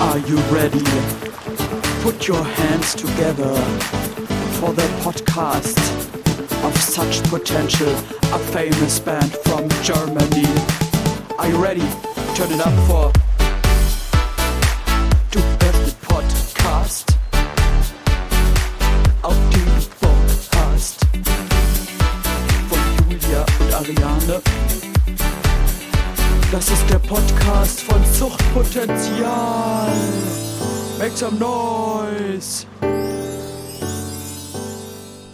Are you ready? Put your hands together for the podcast of such potential, a famous band from Germany. Are you ready? Turn it up for Das ist der Podcast von Suchtpotenzial. Make some noise.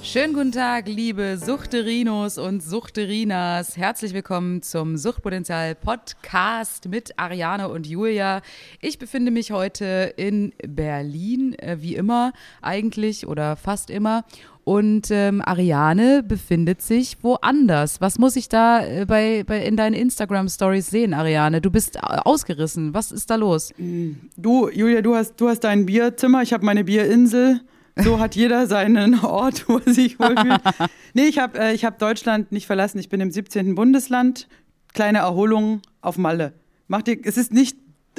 Schönen guten Tag, liebe Suchterinos und Suchterinas. Herzlich willkommen zum Suchtpotenzial Podcast mit Ariane und Julia. Ich befinde mich heute in Berlin, äh, wie immer eigentlich oder fast immer. Und ähm, Ariane befindet sich woanders. Was muss ich da äh, bei, bei in deinen Instagram Stories sehen, Ariane? Du bist äh, ausgerissen. Was ist da los? Du, Julia, du hast, du hast dein Bierzimmer, ich habe meine Bierinsel. So hat jeder seinen Ort, wo er sich wohlfühlt. nee, ich habe äh, hab Deutschland nicht verlassen. Ich bin im 17. Bundesland. Kleine Erholung auf Malle. Macht dir, es ist nicht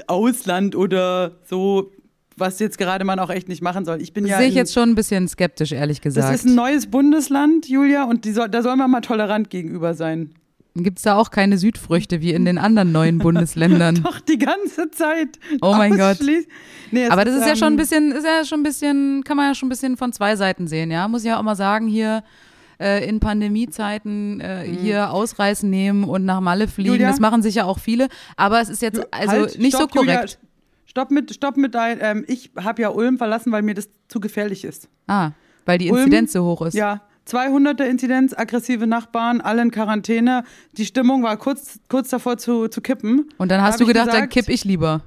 Ausland oder so, was jetzt gerade man auch echt nicht machen soll. Ich bin Das ja. sehe ich jetzt schon ein bisschen skeptisch, ehrlich gesagt. Das ist ein neues Bundesland, Julia, und die soll, da soll man mal tolerant gegenüber sein. Gibt es da auch keine Südfrüchte wie in den anderen neuen Bundesländern? Doch, die ganze Zeit. Oh mein Gott. Nee, Aber das ist ja ähm, schon ein bisschen, ist ja schon ein bisschen, kann man ja schon ein bisschen von zwei Seiten sehen, ja. Muss ich ja auch mal sagen, hier äh, in Pandemiezeiten äh, hier ausreißen nehmen und nach Malle fliegen. Mhm. Julia? Das machen sicher auch viele. Aber es ist jetzt also halt, nicht stopp, so korrekt. Julia, stopp mit, stopp mit dein, ähm, ich habe ja Ulm verlassen, weil mir das zu gefährlich ist. Ah, weil die Ulm, Inzidenz so hoch ist. Ja, 200er Inzidenz, aggressive Nachbarn, alle in Quarantäne. Die Stimmung war kurz, kurz davor zu, zu kippen. Und dann Da hast hab du gedacht, dann gesagt- kipp ich lieber.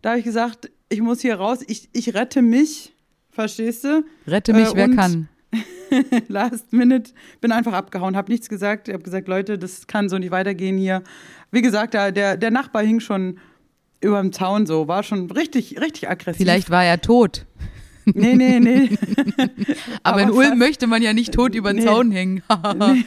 Da habe ich gesagt, ich muss hier raus, ich, ich rette mich, verstehst du? Rette mich, Äh, wer kann. Last Minute, bin einfach abgehauen, habe nichts gesagt. Ich habe gesagt, Leute, das kann so nicht weitergehen hier. Wie gesagt, da- der, der Nachbar hing schon über dem Zaun so, war schon richtig, richtig aggressiv. Vielleicht war er tot. Nee, nee, nee. Aber, Aber in Ulm möchte man ja nicht tot über den Nee. Zaun hängen.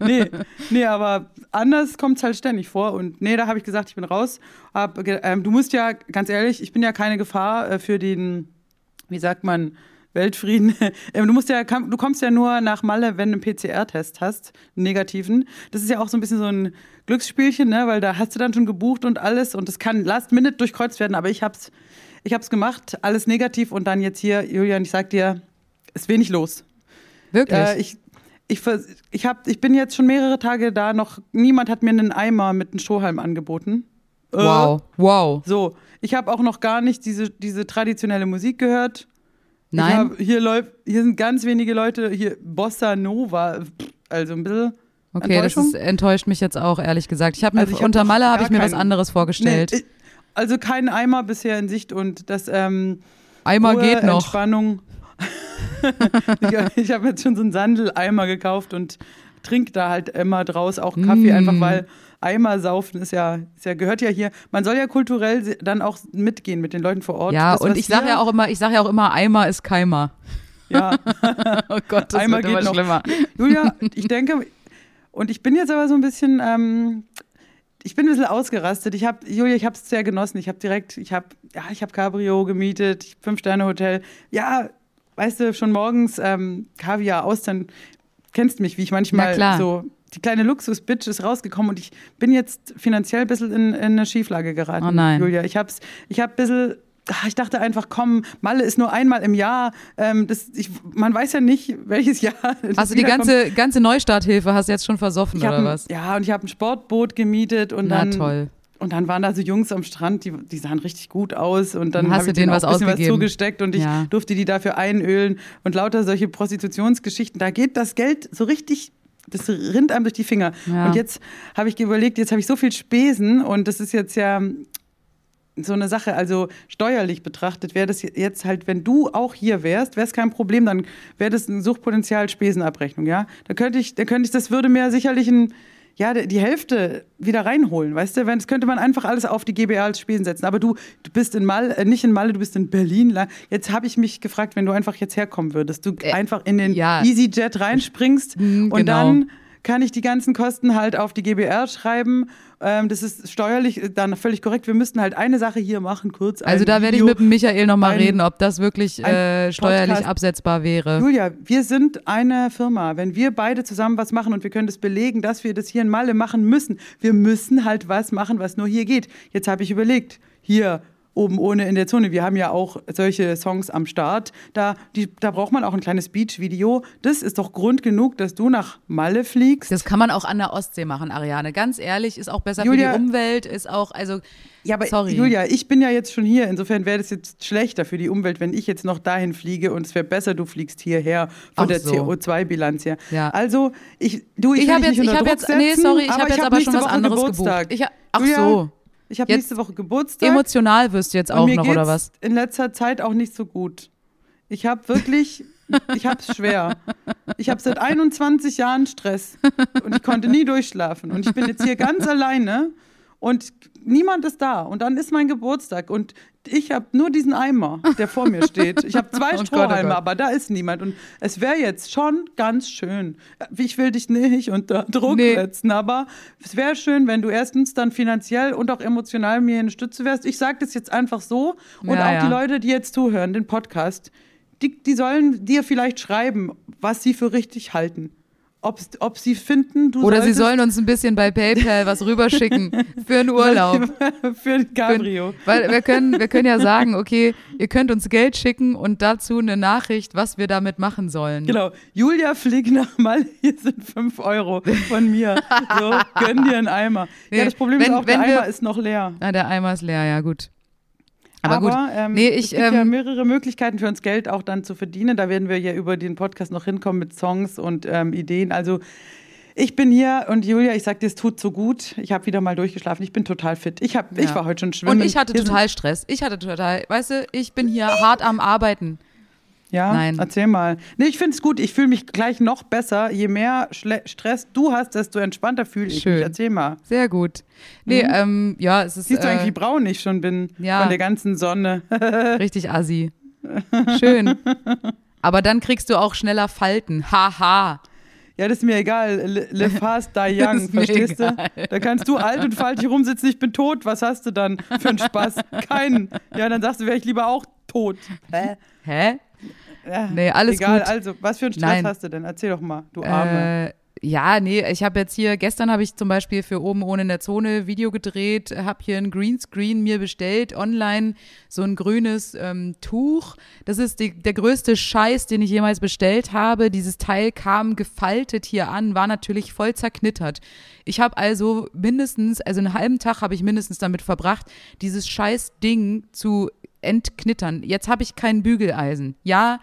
nee, nee, aber anders kommt es halt ständig vor. Und nee, da habe ich gesagt, ich bin raus. Hab, ähm, du musst ja, ganz ehrlich, ich bin ja keine Gefahr äh, für den, wie sagt man, Weltfrieden. Ähm, du musst ja, du kommst ja nur nach Malle, wenn du einen PCR-Test hast, einen negativen. Das ist ja auch so ein bisschen so ein Glücksspielchen, ne? weil da hast du dann schon gebucht und alles und das kann last minute durchkreuzt werden, aber ich hab's, ich hab's gemacht, alles negativ und dann jetzt hier, Julian, ich sag dir, ist wenig los. Wirklich? Äh, ich, ich, ich, hab, ich bin jetzt schon mehrere Tage da, noch niemand hat mir einen Eimer mit einem Strohhalm angeboten. Äh, wow, wow. So, ich habe auch noch gar nicht diese, diese traditionelle Musik gehört. Nein. hab, hier, läuft, hier sind ganz wenige Leute, hier Bossa Nova, also ein bisschen. Okay, das ist, enttäuscht mich jetzt auch, ehrlich gesagt. Ich habe mir Also ich hab unter noch Malle habe ich mir was keinen- anderes vorgestellt. Nee, also kein Eimer bisher in Sicht und das ähm, Eimer Ruhe, geht noch. Entspannung. ich ich habe jetzt schon so einen Sandeleimer gekauft und trinke da halt immer draus auch Kaffee, Mm. einfach weil Eimer saufen ist ja, ist ja, gehört ja hier. Man soll ja kulturell dann auch mitgehen mit den Leuten vor Ort. Ja, Das, und ich sage ja auch immer, ich sage ja auch immer, Eimer ist Keimer. Ja, Oh Gott, das Eimer wird immer geht noch. schlimmer. Julia, ich denke, und ich bin jetzt aber so ein bisschen, ähm, ich bin ein bisschen ausgerastet. Ich habe, Julia, ich habe es sehr genossen. Ich habe direkt, ich habe, ja, ich habe Cabrio gemietet, Fünf-Sterne-Hotel. Ja, weißt du, schon morgens ähm, Kaviar aus, dann kennst mich, wie ich manchmal so. Die kleine Luxus-Bitch ist rausgekommen und ich bin jetzt finanziell ein bisschen in, in eine Schieflage geraten, Oh nein. Julia. Ich hab's, ich hab ein bisschen ah, ich dachte einfach, komm, Malle ist nur einmal im Jahr. Ähm, das, ich, man weiß ja nicht, welches Jahr. du die ganze, ganze Neustarthilfe hast du jetzt schon versoffen oder ein, was? Ja, und ich habe ein Sportboot gemietet und Na dann. toll. Und dann waren da so Jungs am Strand, die, die sahen richtig gut aus. Und dann Dann hast habe du ich denen was bisschen was zugesteckt und ich Ja. durfte die dafür einölen und lauter solche Prostitutionsgeschichten. Da geht das Geld so richtig, das rinnt einem durch die Finger. Ja. Und jetzt habe ich überlegt, jetzt habe ich so viel Spesen und das ist jetzt ja so eine Sache, also steuerlich betrachtet wäre das jetzt halt, wenn du auch hier wärst, wäre es kein Problem, dann wäre das ein Suchtpotenzial Spesenabrechnung, ja? Da könnte ich, da könnte ich, das würde mir sicherlich ein, ja, die Hälfte wieder reinholen, weißt du? Wenn, das könnte man einfach alles auf die GBA als Spesen setzen. Aber du, du bist in Mal, äh, nicht in Malle, du bist in Berlin. Jetzt habe ich mich gefragt, wenn du einfach jetzt herkommen würdest, du Äh, einfach in den ja. EasyJet reinspringst Mhm, und genau. dann kann ich die ganzen Kosten halt auf die GBR schreiben. Ähm, das ist steuerlich dann völlig korrekt. Wir müssten halt eine Sache hier machen, kurz. Also da werde ich mit dem Michael nochmal reden, ob das wirklich äh, steuerlich Podcast. absetzbar wäre. Julia, wir sind eine Firma. Wenn wir beide zusammen was machen und wir können das belegen, dass wir das hier in Malle machen müssen, wir müssen halt was machen, was nur hier geht. Jetzt habe ich überlegt, hier oben ohne in der Zone, wir haben ja auch solche Songs am Start, da, die, da braucht man auch ein kleines Beach-Video. Das ist doch Grund genug, dass du nach Malle fliegst. Das kann man auch an der Ostsee machen, Ariane. Ganz ehrlich, ist auch besser Julia- für die Umwelt, ist auch, also, Ja, aber sorry. Julia, ich bin ja jetzt schon hier. Insofern wäre das jetzt schlechter für die Umwelt, wenn ich jetzt noch dahin fliege und es wäre besser, du fliegst hierher von Ach der so. CO2-Bilanz her. Ja. Also, ich, du, ich, Ich habe jetzt, nicht ich Druck jetzt, nee, sorry, ich habe ich jetzt hab aber schon was Woche anderes Geburtstag. gebucht. Ich, ach Julia, so, Ich habe nächste Woche Geburtstag. emotional wirst du jetzt auch noch, oder was? in letzter Zeit auch nicht so gut. Ich habe wirklich, ich habe es schwer. Ich habe seit 21 Jahren Stress und ich konnte nie durchschlafen. Und ich bin jetzt hier ganz alleine und niemand ist da. Und dann ist mein Geburtstag und ich habe nur diesen Eimer, der vor mir steht. Ich habe zwei Oh Gott, oh Strohhalme, aber da ist niemand. Und es wäre jetzt schon ganz schön. Ich will dich nicht unter Druck Nee. setzen, aber es wäre schön, wenn du erstens dann finanziell und auch emotional mir eine Stütze wärst. Ich sage das jetzt einfach so. Und Ja, auch ja. die Leute, die jetzt zuhören, den Podcast, die, die sollen dir vielleicht schreiben, was sie für richtig halten. Ob's, ob sie finden, du Oder sie solltest sollen uns ein bisschen bei PayPal was rüberschicken für einen Urlaub. für ein Cabrio. Weil wir können, wir können ja sagen, okay, ihr könnt uns Geld schicken und dazu eine Nachricht, was wir damit machen sollen. Genau. Julia fliegt nach Mal, hier sind 5 Euro von mir. So, gönn dir einen Eimer. Nee, ja, das Problem wenn- ist auch, der wenn wir- Eimer ist noch leer. Ah, der Eimer ist leer, ja gut. Aber, gut. ähm, Nee, es ich, gibt ja ähm, mehrere Möglichkeiten für uns Geld auch dann zu verdienen. Da werden wir ja über den Podcast noch hinkommen mit Songs und ähm, Ideen. Also ich bin hier und Julia, ich sag dir, es tut so gut. Ich habe wieder mal durchgeschlafen. Ich bin total fit. Ich, hab, ich Ja. war heute schon schwimmen. Und ich hatte total Stress. Ich hatte total, weißt du, ich bin hier hart am Arbeiten. Ja, Nein. erzähl mal. Nee, ich finde es gut. Ich fühle mich gleich noch besser. Je mehr Schle Stress du hast, desto entspannter fühle ich Schön. mich. Erzähl mal. Sehr gut. Nee, ähm, ja, es ist Mhm. Siehst du eigentlich, wie äh, braun ich schon bin ja. von der ganzen Sonne? richtig assi. Schön. Aber dann kriegst du auch schneller Falten. Haha. Ja, das ist mir egal. Le, fast die young, verstehst du? Da kannst du alt und faltig rumsitzen, ich bin tot. Was hast du dann für einen Spaß? Keinen. Ja, dann sagst du, wäre ich lieber auch tot. Hä? Hä? Ja, Nee, alles egal. gut. Also, was für einen Stress Nein. hast du denn? Erzähl doch mal, du Arme. Äh, ja, nee, ich habe jetzt hier, gestern habe ich zum Beispiel für oben ohne in der Zone Video gedreht, habe hier ein Greenscreen mir bestellt, online, so ein grünes ähm, Tuch. Das ist die, der größte Scheiß, den ich jemals bestellt habe. Dieses Teil kam gefaltet hier an, war natürlich voll zerknittert. Ich habe also mindestens, also einen halben Tag habe ich mindestens damit verbracht, dieses scheiß Ding zu entknittern. Jetzt habe ich kein Bügeleisen. Ja,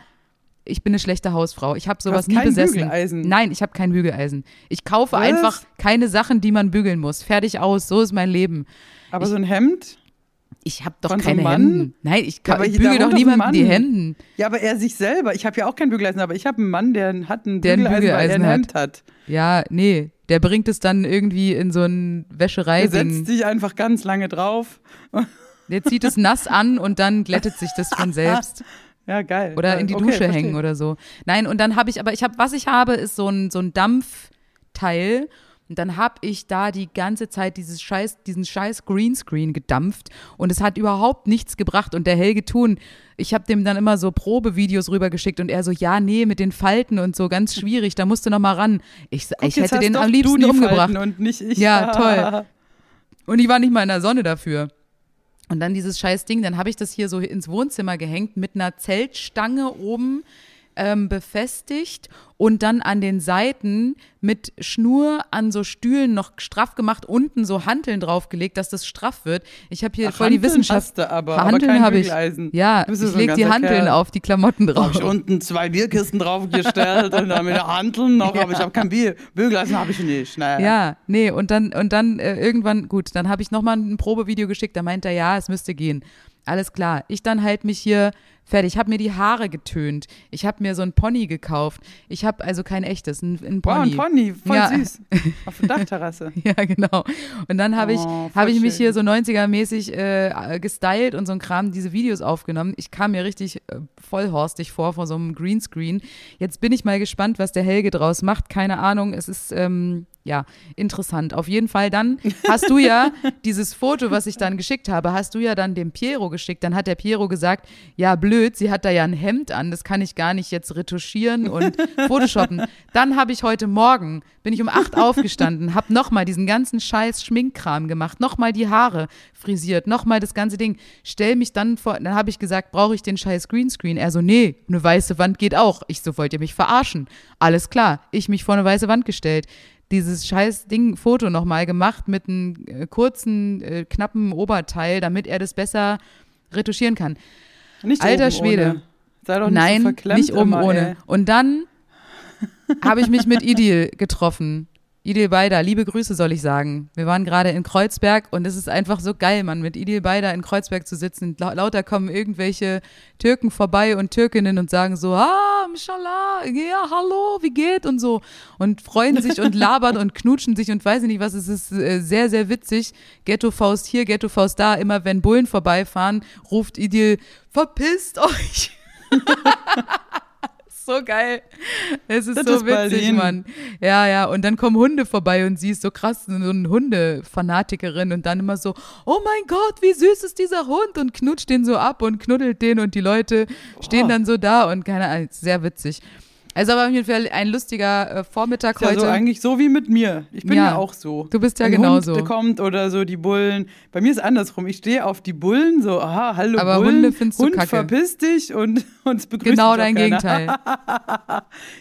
ich bin eine schlechte Hausfrau. Ich habe sowas hast nie kein besessen. Bügeleisen? Nein, ich habe kein Bügeleisen. Ich kaufe Was? einfach keine Sachen, die man bügeln muss. Fertig aus. So ist mein Leben. Aber so ein Hemd? Ich habe doch Von so keine Mann? Hemden. Nein, ich, kann, aber ich bügel doch niemandem die. Hemden. Ja, aber er sich selber. Ich habe ja auch kein Bügeleisen, aber ich habe einen Mann, der hat ein Der ein Bügeleisen, er Bügeleisen ein hat. Hemd hat. Ja, nee. Der bringt es dann irgendwie in so ein Er setzt Wäschereiding. sich einfach ganz lange drauf. Der zieht es nass an und dann glättet sich das von selbst. Ja, geil. Oder Ja, in die okay, Dusche verstehe. hängen oder so. Nein, und dann habe ich, aber ich habe, was ich habe, ist so ein, so ein Dampfteil. Und dann habe ich da die ganze Zeit dieses scheiß, diesen scheiß Greenscreen gedampft und es hat überhaupt nichts gebracht. Und der Helge Thun, ich habe dem dann immer so Probevideos rübergeschickt und er so, ja, nee, mit den Falten und so, ganz schwierig, da musst du noch mal ran. Ich, Guck, ich hätte den am liebsten umgebracht. Falten Und nicht ich. Ja, toll. Und ich war nicht mal in der Sonne dafür. Und dann dieses scheiß Ding, dann habe ich das hier so ins Wohnzimmer gehängt mit einer Zeltstange oben ähm, befestigt und dann an den Seiten mit Schnur an so Stühlen noch straff gemacht, unten so Hanteln draufgelegt, dass das straff wird. Ich habe hier Ach, voll die Hanteln Wissenschaft. hast aber, Hanteln habe ich. Ja, ja ich so ein leg die Hanteln Kerl. auf die Klamotten drauf. habe ich unten zwei Bierkisten draufgestellt und dann mit der Hanteln noch, aber ich habe kein Bier. Bügeleisen habe ich nicht. Naja. Ja, nee, und dann, und dann äh, irgendwann, gut, dann habe ich nochmal ein Probevideo geschickt, da meint er, ja, es müsste gehen. Alles klar. Ich dann halt mich hier Fertig. Ich habe mir die Haare getönt. Ich habe mir so ein Pony gekauft. Ich habe also kein echtes, ein, ein Pony. ein Pony, voll Ja. süß. Auf der Dachterrasse. Ja, genau. Und dann habe ich, Oh, hab ich mich hier so 90er-mäßig äh, gestylt und so ein Kram, diese Videos aufgenommen. Ich kam mir richtig äh, vollhorstig vor, vor so einem Greenscreen. Jetzt bin ich mal gespannt, was der Helge draus macht. Keine Ahnung. Es ist, ähm, ja, interessant. Auf jeden Fall dann hast du ja dieses Foto, was ich dann geschickt habe, hast du ja dann dem Piero geschickt. Dann hat der Piero gesagt, ja, blöd, sie hat da ja ein Hemd an, das kann ich gar nicht jetzt retuschieren und photoshoppen. Dann habe ich heute Morgen, bin ich um acht aufgestanden, habe nochmal diesen ganzen scheiß Schminkkram gemacht, nochmal die Haare frisiert, nochmal das ganze Ding. Stell mich dann vor, dann habe ich gesagt, brauche ich den scheiß Greenscreen? Er so, nee, eine weiße Wand geht auch. Ich so, wollt ihr mich verarschen? Alles klar, ich mich vor eine weiße Wand gestellt dieses scheiß Ding Foto nochmal gemacht mit einem äh, kurzen, äh, knappen Oberteil, damit er das besser retuschieren kann. Nicht Alter Schwede. Ohne. Sei doch nicht Nein, so nicht oben immer, ohne. ey. Und dann habe ich mich mit Idil getroffen. Idil Beider, liebe Grüße soll ich sagen. Wir waren gerade in Kreuzberg und es ist einfach so geil, Mann, mit Idil Beider in Kreuzberg zu sitzen. La lauter kommen irgendwelche Türken vorbei und Türkinnen und sagen so, ah, Mashallah, ja, hallo, wie geht und so. Und freuen sich und labern und knutschen sich und weiß ich nicht was. Es ist äh, sehr, sehr witzig. Ghetto-Faust hier, Ghetto-Faust da. Immer wenn Bullen vorbeifahren, ruft Idil, verpisst euch. so geil. Es ist Das so ist witzig. Mann. Ja, ja. Und dann kommen Hunde vorbei und sie ist so krass, so eine Hundefanatikerin und dann immer so, oh mein Gott, wie süß ist dieser Hund und knutscht den so ab und knuddelt den und die Leute stehen Oh. dann so da und keine Ahnung, sehr witzig. Also aber auf jeden Fall ein lustiger äh, Vormittag Ist ja heute. so eigentlich so wie mit mir. Ich bin Ja. ja, auch so. Du bist ja Wenn genauso. Hund kommt oder so die Bullen. Bei mir ist es andersrum. Ich stehe auf die Bullen, so, aha, hallo Aber Bullen. Hunde findest du Hund, kacke. verpiss dich und, es begrüßt genau dein keiner. Gegenteil.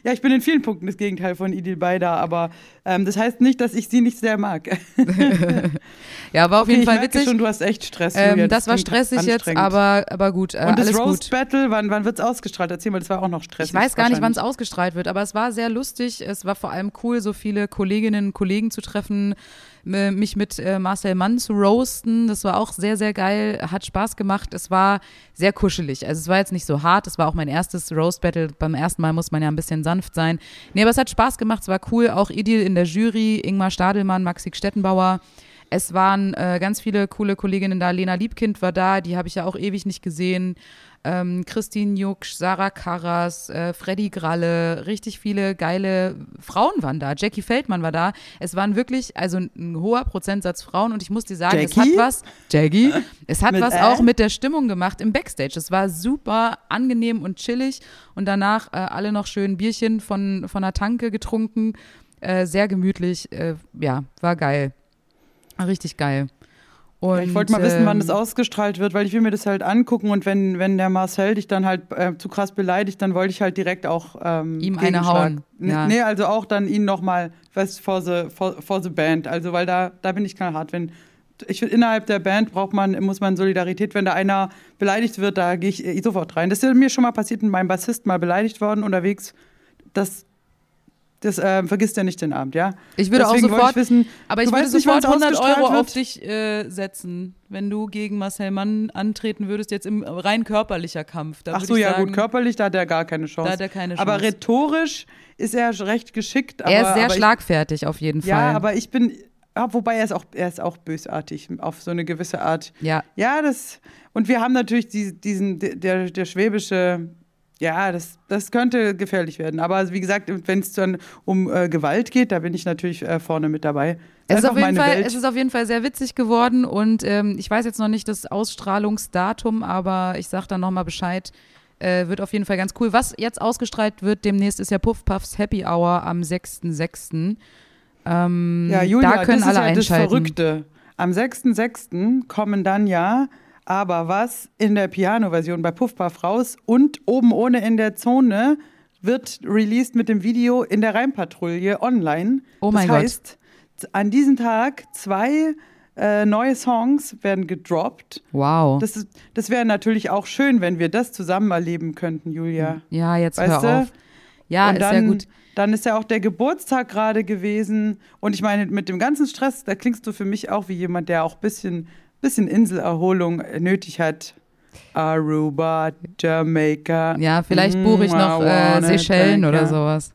Ja, ich bin in vielen Punkten das Gegenteil von Idil Beider, aber ähm, das heißt nicht, dass ich sie nicht sehr mag. Ja, war auf Okay, jeden ich Fall merke witzig. schon, du hast echt Stress. ähm, Julia, das war stressig jetzt, aber, aber gut. Äh, Und das Roast gut. Battle, wann, wann wird es ausgestrahlt? Erzähl mal, das war auch noch stressig. Ich weiß gar nicht, wann es wahrscheinlich. Ausgestrahlt wird, aber es war sehr lustig. Es war vor allem cool, so viele Kolleginnen und Kollegen zu treffen, m- mich mit äh, Marcel Mann zu roasten. Das war auch sehr, sehr geil, hat Spaß gemacht. Es war sehr kuschelig. Also es war jetzt nicht so hart, es war auch mein erstes Roast Battle. Beim ersten Mal muss man ja ein bisschen sanft sein. Nee, aber es hat Spaß gemacht, es war cool. Auch Idil in der Jury, Ingmar Stadelmann, Maxi Stettenbauer. Es waren äh, ganz viele coole Kolleginnen da. Lena Liebkind war da, die habe ich ja auch ewig nicht gesehen. Ähm, Christine Jucksch, Sarah Karras, äh, Freddy Gralle, richtig viele geile Frauen waren da. Jackie Feldmann war da. Es waren wirklich, also ein, ein hoher Prozentsatz Frauen und ich muss dir sagen, es hat Jackie? was, Jackie, es hat was auch mit der Stimmung gemacht im Backstage. Es war super angenehm und chillig und danach äh, alle noch schön Bierchen von, von der Tanke getrunken. Äh, sehr gemütlich, äh, ja, war geil. Richtig geil. Und, ich wollte mal wissen, wann ähm, das ausgestrahlt wird, weil ich will mir das halt angucken und wenn, wenn der Marcel dich dann halt äh, zu krass beleidigt, dann wollte ich halt direkt auch ähm, Ihm eine hauen, Nee, ja. nee, also auch dann ihn nochmal, was for the, for, for the Band, also weil da, da bin ich knallhart, wenn ich finde, innerhalb der Band braucht man, muss man Solidarität. Wenn da einer beleidigt wird, da gehe ich äh, sofort rein. Das ist mir schon mal passiert, mit meinem Bassist mal beleidigt worden unterwegs. Das, das ähm, vergisst er nicht den Abend, ja? Ich würde Deswegen auch sofort, ich wissen, aber ich würde nicht, sofort wann's 100 Euro ausgestrahlt auf wird? dich äh, setzen, wenn du gegen Marcel Mann antreten würdest, jetzt im rein körperlicher Kampf. Da Ach so, ich ja sagen, gut, körperlich, da hat er gar keine Chance. Da hat er keine Aber Chance. rhetorisch ist er recht geschickt. Aber, Er ist sehr aber schlagfertig auf jeden Ich, ja, Fall. aber ich bin, ja, wobei er ist, auch, er ist auch bösartig auf so eine gewisse Art. ja, Ja, das, und wir haben natürlich die, diesen, der, der schwäbische, ja, das, das könnte gefährlich werden. Aber wie gesagt, wenn es dann um äh, Gewalt geht, da bin ich natürlich äh, vorne mit dabei. Es ist, auf jeden Fall, Welt. es ist auf jeden Fall sehr witzig geworden und ähm, ich weiß jetzt noch nicht das Ausstrahlungsdatum, aber ich sage dann nochmal Bescheid. Äh, wird auf jeden Fall ganz cool. Was jetzt ausgestrahlt wird demnächst ist ja Puff Puffs Happy Hour am 6.6. Ähm, Ja, Julia, da können das ist alle ja das einschalten. Verrückte. Am 6.6. kommen dann ja aber was in der Piano-Version bei Puff Puff raus und oben ohne in der Zone wird released mit dem Video in der Rheinpatrouille online. Oh mein das Gott. heißt, an diesem Tag zwei äh, neue Songs werden gedroppt. Wow. Das, ist- das wäre natürlich auch schön, wenn wir das zusammen erleben könnten, Julia. ja, jetzt Weißt hör du? auf. Ja, und ist dann, ja gut. dann ist ja auch der Geburtstag gerade gewesen. Und ich meine, mit dem ganzen Stress, da klingst du für mich auch wie jemand, der auch ein bisschen, bisschen Inselerholung nötig hat. Aruba, Jamaica. Ja, vielleicht buche ich Mm, noch äh, Seychellen oder sowas.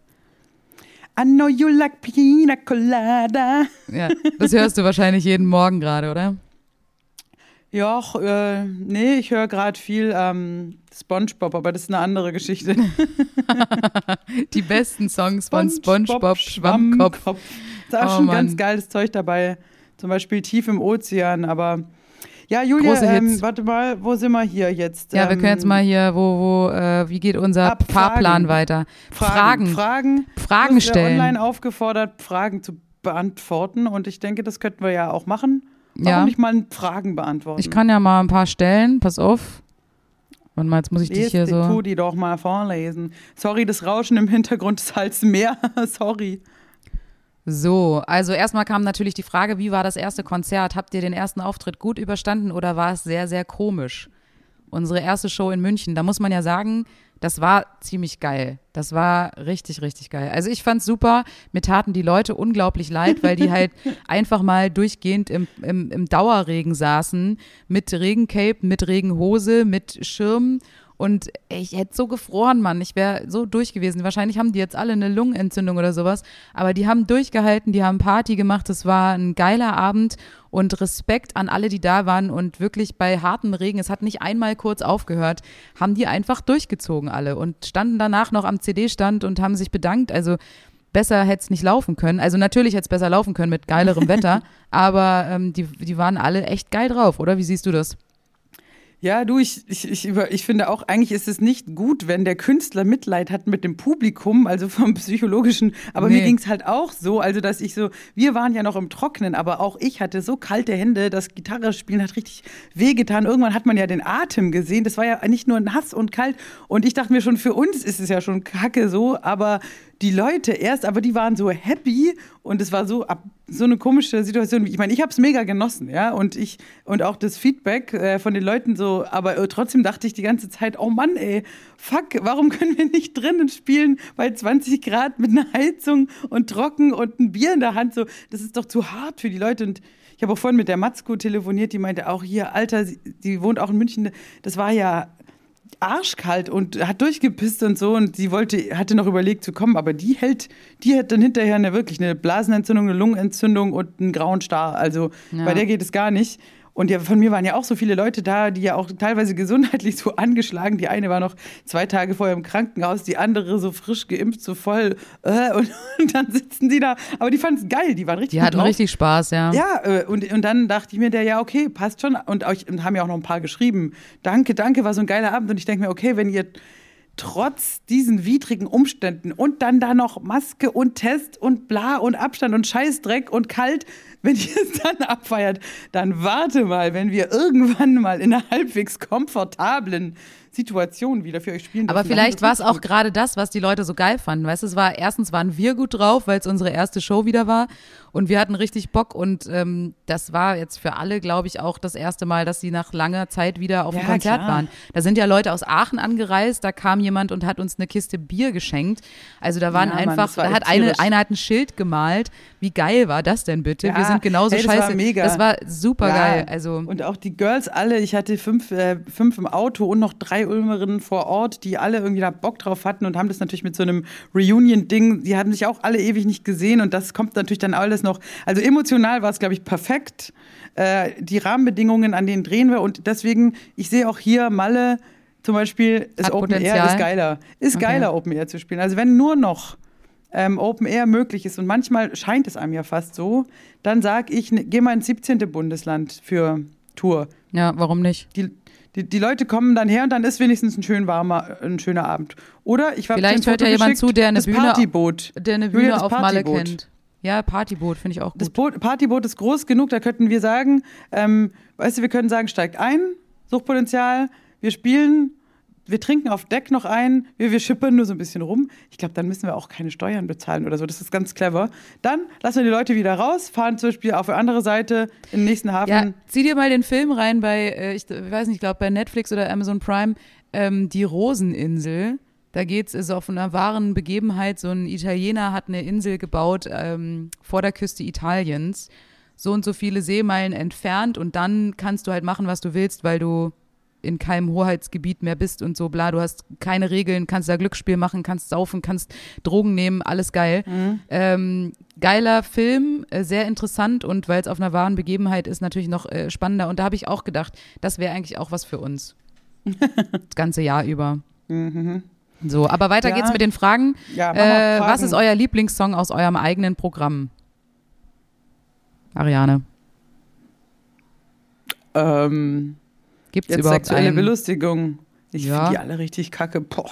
I know you like pina colada. Ja, das hörst du wahrscheinlich jeden Morgen gerade, oder? Ja, äh, nee, ich höre gerade viel ähm, SpongeBob, aber das ist eine andere Geschichte. Die besten Songs von SpongeBob Schwammkopf. Da ist Oh, schon Mann. ganz geiles Zeug dabei. Zum Beispiel Tief im Ozean, aber ja, Julia, ähm, warte mal, wo sind wir hier jetzt? Ja, wir Ähm, können jetzt mal hier, wo, wo, äh, wie geht unser Ab Fahrplan Fragen. weiter? Fragen. Fragen. Fragen. Stellen. online aufgefordert, Fragen zu beantworten und ich denke, das könnten wir ja auch machen. Warum Ja. nicht mal Fragen beantworten? Ich kann ja mal ein paar stellen, pass auf. Warte mal, jetzt muss ich dich Lies hier so. tu die doch mal vorlesen. Sorry, das Rauschen im Hintergrund ist halt mehr. Sorry. So, also erstmal kam natürlich die Frage, wie war das erste Konzert? Habt ihr den ersten Auftritt gut überstanden oder war es sehr, sehr komisch? Unsere erste Show in München, da muss man ja sagen, das war ziemlich geil. Das war richtig, richtig geil. Also ich fand's super. Mir taten die Leute unglaublich leid, weil die halt einfach mal durchgehend im, im, im Dauerregen saßen, mit Regencape, mit Regenhose, mit Schirm. Und ich hätte so gefroren, Mann. Ich wäre so durch gewesen. Wahrscheinlich haben die jetzt alle eine Lungenentzündung oder sowas. Aber die haben durchgehalten, die haben Party gemacht. Das war ein geiler Abend. Und Respekt an alle, die da waren. Und wirklich bei hartem Regen, es hat nicht einmal kurz aufgehört, haben die einfach durchgezogen alle und standen danach noch am CD-Stand und haben sich bedankt. Also besser hätte es nicht laufen können. Also natürlich hätte es besser laufen können mit geilerem Wetter. Aber ähm, die, die waren alle echt geil drauf, oder? Wie siehst du das? Ja, du, ich, ich, ich, über, ich finde auch, eigentlich ist es nicht gut, wenn der Künstler Mitleid hat mit dem Publikum, also vom psychologischen. Aber Nee. mir ging es halt auch so, also dass ich so, wir waren ja noch im Trocknen, aber auch ich hatte so kalte Hände, das Gitarre spielen hat richtig wehgetan. Irgendwann hat man ja den Atem gesehen. Das war ja nicht nur nass und kalt. Und ich dachte mir schon, für uns ist es ja schon kacke so, aber die Leute erst, aber die waren so happy und es war so ab, so eine komische Situation. Ich meine, ich habe es mega genossen, ja, und ich und auch das Feedback äh, von den Leuten so, aber äh, trotzdem dachte ich die ganze Zeit, oh Mann, ey, fuck, warum können wir nicht drinnen spielen bei 20 Grad mit einer Heizung und trocken und ein Bier in der Hand? So, das ist doch zu hart für die Leute und ich habe auch vorhin mit der Matzko telefoniert, die meinte auch hier, Alter, sie, die wohnt auch in München. Das war ja arschkalt und hat durchgepisst und so und sie wollte, hatte noch überlegt zu kommen, aber die hält, die hat dann hinterher eine wirklich eine Blasenentzündung, eine Lungenentzündung und einen grauen Star. Also Ja. bei der geht es gar nicht. Und ja, von mir waren ja auch so viele Leute da, die ja auch teilweise gesundheitlich so angeschlagen. Die eine war noch zwei Tage vorher im Krankenhaus, die andere so frisch geimpft, so voll. Äh, und, und dann sitzen die da. Aber die fanden es geil, die waren richtig Die hatten drauf. richtig Spaß, ja. Ja, äh, und, und dann dachte ich mir, der, ja, okay, passt schon. Und, euch, und haben ja auch noch ein paar geschrieben. Danke, danke, war so ein geiler Abend. Und ich denke mir, okay, wenn ihr trotz diesen widrigen Umständen und dann da noch Maske und Test und bla und Abstand und Scheißdreck und kalt, wenn ihr es dann abfeiert, dann warte mal, wenn wir irgendwann mal in einer halbwegs komfortablen Situation wieder für euch spielen Aber dürfen, dann vielleicht war es auch gerade das, was die Leute so geil fanden. Weißt du, es war erstens waren wir gut drauf, weil es unsere erste Show wieder war und wir hatten richtig Bock und ähm, das war jetzt für alle, glaube ich, auch das erste Mal, dass sie nach langer Zeit wieder auf dem Ja, Konzert klar. waren. Da sind ja Leute aus Aachen angereist, da kam jemand und hat uns eine Kiste Bier geschenkt. Also da waren Ja, Mann, einfach, war da hat eine, einer hat ein Schild gemalt. Wie geil war das denn bitte? Ja, wir sind genauso ey, das war scheiße. mega. Das war super Ja, geil. Also Und auch die Girls alle, ich hatte fünf, äh, fünf im Auto und noch drei Ulmerinnen vor Ort, die alle irgendwie da Bock drauf hatten und haben das natürlich mit so einem Reunion-Ding, die hatten sich auch alle ewig nicht gesehen und das kommt natürlich dann alles noch. Also emotional war es, glaube ich, perfekt. Äh, die Rahmenbedingungen, an denen drehen wir und deswegen, ich sehe auch hier Malle zum Beispiel, ist Hat Open Air Potenzial. ist geiler. Ist Okay. geiler, Open Air zu spielen. Also wenn nur noch ähm, Open Air möglich ist und manchmal scheint es einem ja fast so, dann sage ich, ne, geh mal ins 17. Bundesland für Tour. ja, warum nicht? Die, die, die Leute kommen dann her und dann ist wenigstens ein schön warmer, ein schöner Abend. Oder ich habe Vielleicht hört ja jemand zu, der eine Bühne- Partyboot. Der eine Bühne auf Malle kennt. Ja, Partyboot finde ich auch gut. Das Boot, Partyboot ist groß genug, da könnten wir sagen, ähm, weißt du, wir können sagen, steigt ein, Suchtpotenzial, wir spielen, wir trinken auf Deck noch ein, wir, wir schippern nur so ein bisschen rum. Ich glaube, dann müssen wir auch keine Steuern bezahlen oder so. Das ist ganz clever. Dann lassen wir die Leute wieder raus, fahren zum Beispiel auf die andere Seite in den nächsten Hafen. Ja, zieh dir mal den Film rein bei, äh, ich weiß nicht, ich glaube bei Netflix oder Amazon Prime, ähm, die Roseninsel. Da geht es also auf einer wahren Begebenheit. So ein Italiener hat eine Insel gebaut ähm, vor der Küste Italiens, so und so viele Seemeilen entfernt und dann kannst du halt machen, was du willst, weil du in keinem Hoheitsgebiet mehr bist und so bla. Du hast keine Regeln, kannst da Glücksspiel machen, kannst saufen, kannst Drogen nehmen, alles geil. Mhm. Ähm, geiler Film, äh, sehr interessant und weil es auf einer wahren Begebenheit ist, natürlich noch äh, spannender. Und da habe ich auch gedacht, das wäre eigentlich auch was für uns. das ganze Jahr über. So, aber weiter Ja. geht's mit den Fragen. Ja, Äh, was Fragen. ist euer Lieblingssong aus eurem eigenen Programm? Ariane, Ähm, gibt's jetzt überhaupt sexuelle einen? Belustigung. Ich Ja. finde die alle richtig kacke. Boah,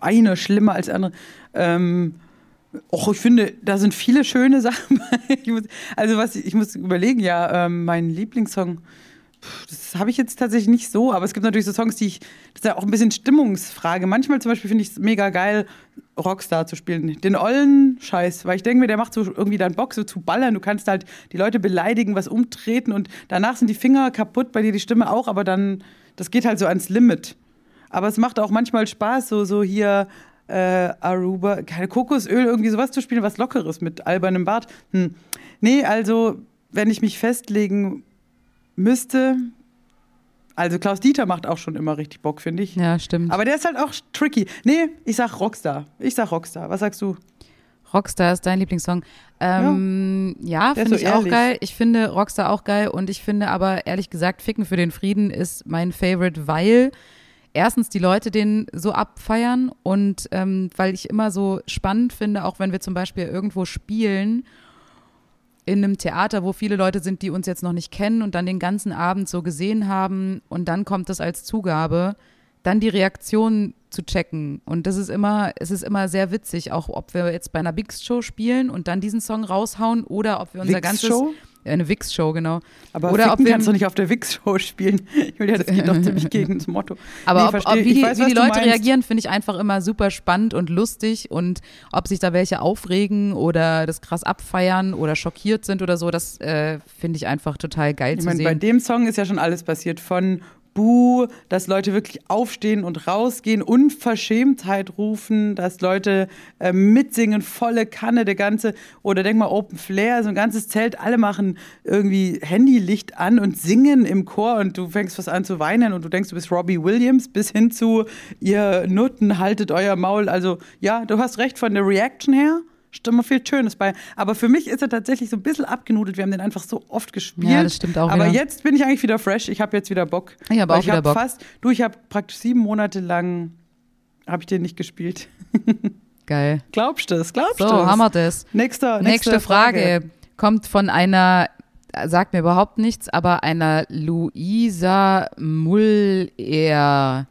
eine schlimmer als andere. Ähm, och, ich finde, da sind viele schöne Sachen muss, also was, ich muss überlegen, ja, ähm, mein Lieblingssong, pff, das habe ich jetzt tatsächlich nicht so, aber es gibt natürlich so Songs, die ich, das ist ja auch ein bisschen Stimmungsfrage. Manchmal zum Beispiel finde ich es mega geil, Rockstar zu spielen. Den ollen Scheiß, weil ich denke mir, der macht so irgendwie dann Bock, so zu ballern. Du kannst halt die Leute beleidigen, was umtreten und danach sind die Finger kaputt, bei dir die Stimme auch, aber dann, das geht halt so ans Limit. Aber es macht auch manchmal Spaß, so, so hier äh, Aruba, keine Kokosöl, irgendwie sowas zu spielen, was Lockeres mit albernem Bart. Hm. Nee, also, wenn ich mich festlegen müsste, also Klaus Dieter macht auch schon immer richtig Bock, finde ich. Ja, stimmt. Aber der ist halt auch tricky. Nee, ich sag Rockstar. Ich sag Rockstar. Was sagst du? Rockstar ist dein Lieblingssong. Ähm, ja, ist finde so ich auch ehrlich. geil. Ich finde Rockstar auch geil und ich finde aber ehrlich gesagt, Ficken für den Frieden ist mein Favorite, weil erstens die Leute den so abfeiern und ähm, weil ich immer so spannend finde, auch wenn wir zum Beispiel irgendwo spielen in einem Theater, wo viele Leute sind, die uns jetzt noch nicht kennen und dann den ganzen Abend so gesehen haben und dann kommt das als Zugabe, dann die Reaktion zu checken. Und das ist immer, es ist immer sehr witzig, auch ob wir jetzt bei einer Bix-Show spielen und dann diesen Song raushauen oder ob wir unser ganzes Wix-Show? Eine Wix-Show, genau. Aber Oder ob wir- kannst du nicht auf der Wix-Show spielen. Julia, das geht doch ziemlich gegen das Motto. Aber Nee, ob, verstehe. ob, wie die, weiß, wie die Leute meinst. reagieren, finde ich einfach immer super spannend und lustig und ob sich da welche aufregen oder das krass abfeiern oder schockiert sind oder so, das äh, finde ich einfach total geil Ich zu meine, bei sehen. dem Song ist ja schon alles passiert. Von Buh, dass Leute wirklich aufstehen und rausgehen, Unverschämtheit rufen, dass Leute äh, mitsingen, volle Kanne, der ganze, oder denk mal Open Flair, so ein ganzes Zelt, alle machen irgendwie Handylicht an und singen im Chor und du fängst was an zu weinen und du denkst, du bist Robbie Williams, bis hin zu, ihr Nutten, haltet euer Maul. Also ja, du hast recht von der Reaction her. Stimmt immer viel Schönes bei. Aber für mich ist er tatsächlich so ein bisschen abgenudelt. Wir haben den einfach so oft gespielt. Ja, das stimmt auch Aber wieder. jetzt bin ich eigentlich wieder fresh. Ich habe jetzt wieder Bock. Ich habe auch wieder hab Bock. Fast, du, ich habe praktisch sieben Monate lang habe ich den nicht gespielt. Geil. Glaubst du das? Glaubst So, du das? haben wir das. Nächster, Nächste, nächste Frage. kommt von einer, sagt mir überhaupt nichts, aber einer Luisa Muller.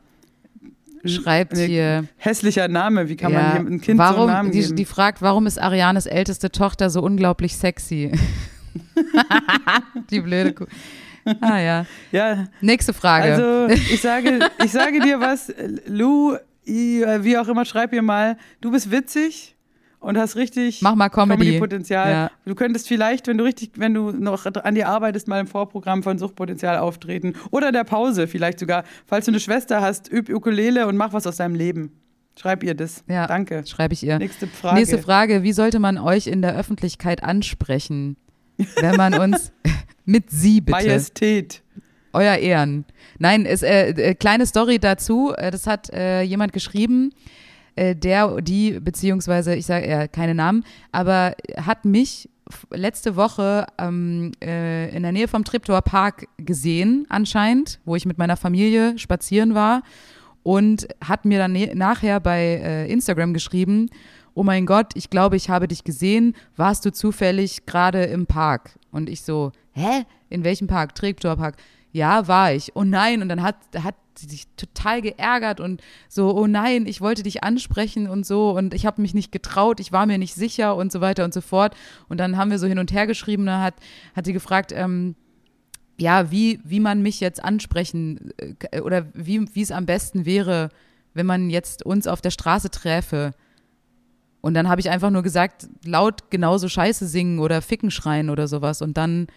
Schreibt Nee, hier. Hässlicher Name. Wie kann man ja, hier ein Kind warum, so einen Namen die, geben? die fragt, warum ist Arianes älteste Tochter so unglaublich sexy? die blöde Kuh. Ah ja. ja, Nächste Frage. also ich sage, ich sage dir was, Lou, i- wie auch immer, schreib ihr mal, du bist witzig und hast richtig Mach mal Comedy. Comedy-Potenzial. Ja. Du könntest vielleicht, wenn du richtig, wenn du noch an dir arbeitest, mal im Vorprogramm von Suchtpotenzial auftreten. Oder in der Pause vielleicht sogar. Falls du eine Schwester hast, üb Ukulele und mach was aus deinem Leben. Schreib ihr das. Ja, Danke. Schreibe ich ihr. Nächste Frage. Nächste Frage. Wie sollte man euch in der Öffentlichkeit ansprechen, wenn man uns mit Sie bitte? Majestät. Euer Ehren. Nein, ist, äh, äh, kleine Story dazu. Äh, das hat äh, jemand geschrieben, äh, der, die, beziehungsweise, ich sage äh, keine Namen, aber hat mich letzte Woche ähm, äh, in der Nähe vom Treptower Park gesehen, anscheinend, wo ich mit meiner Familie spazieren war und hat mir dann nachher bei äh, Instagram geschrieben, oh mein Gott, ich glaube, ich habe dich gesehen, warst du zufällig gerade im Park? Und ich so, hä? In welchem Park? Treptower Park. Ja, war ich. Oh nein, und dann hat, hat sie sich total geärgert und so, oh nein, ich wollte dich ansprechen und so und ich habe mich nicht getraut, ich war mir nicht sicher und so weiter und so fort. Und dann haben wir so hin und her geschrieben, da hat, hat sie gefragt, ähm, ja, wie, wie man mich jetzt ansprechen äh, oder wie, wie es am besten wäre, wenn man jetzt uns auf der Straße träfe. Und dann habe ich einfach nur gesagt, laut genauso Scheiße singen oder Ficken schreien oder sowas. Und dann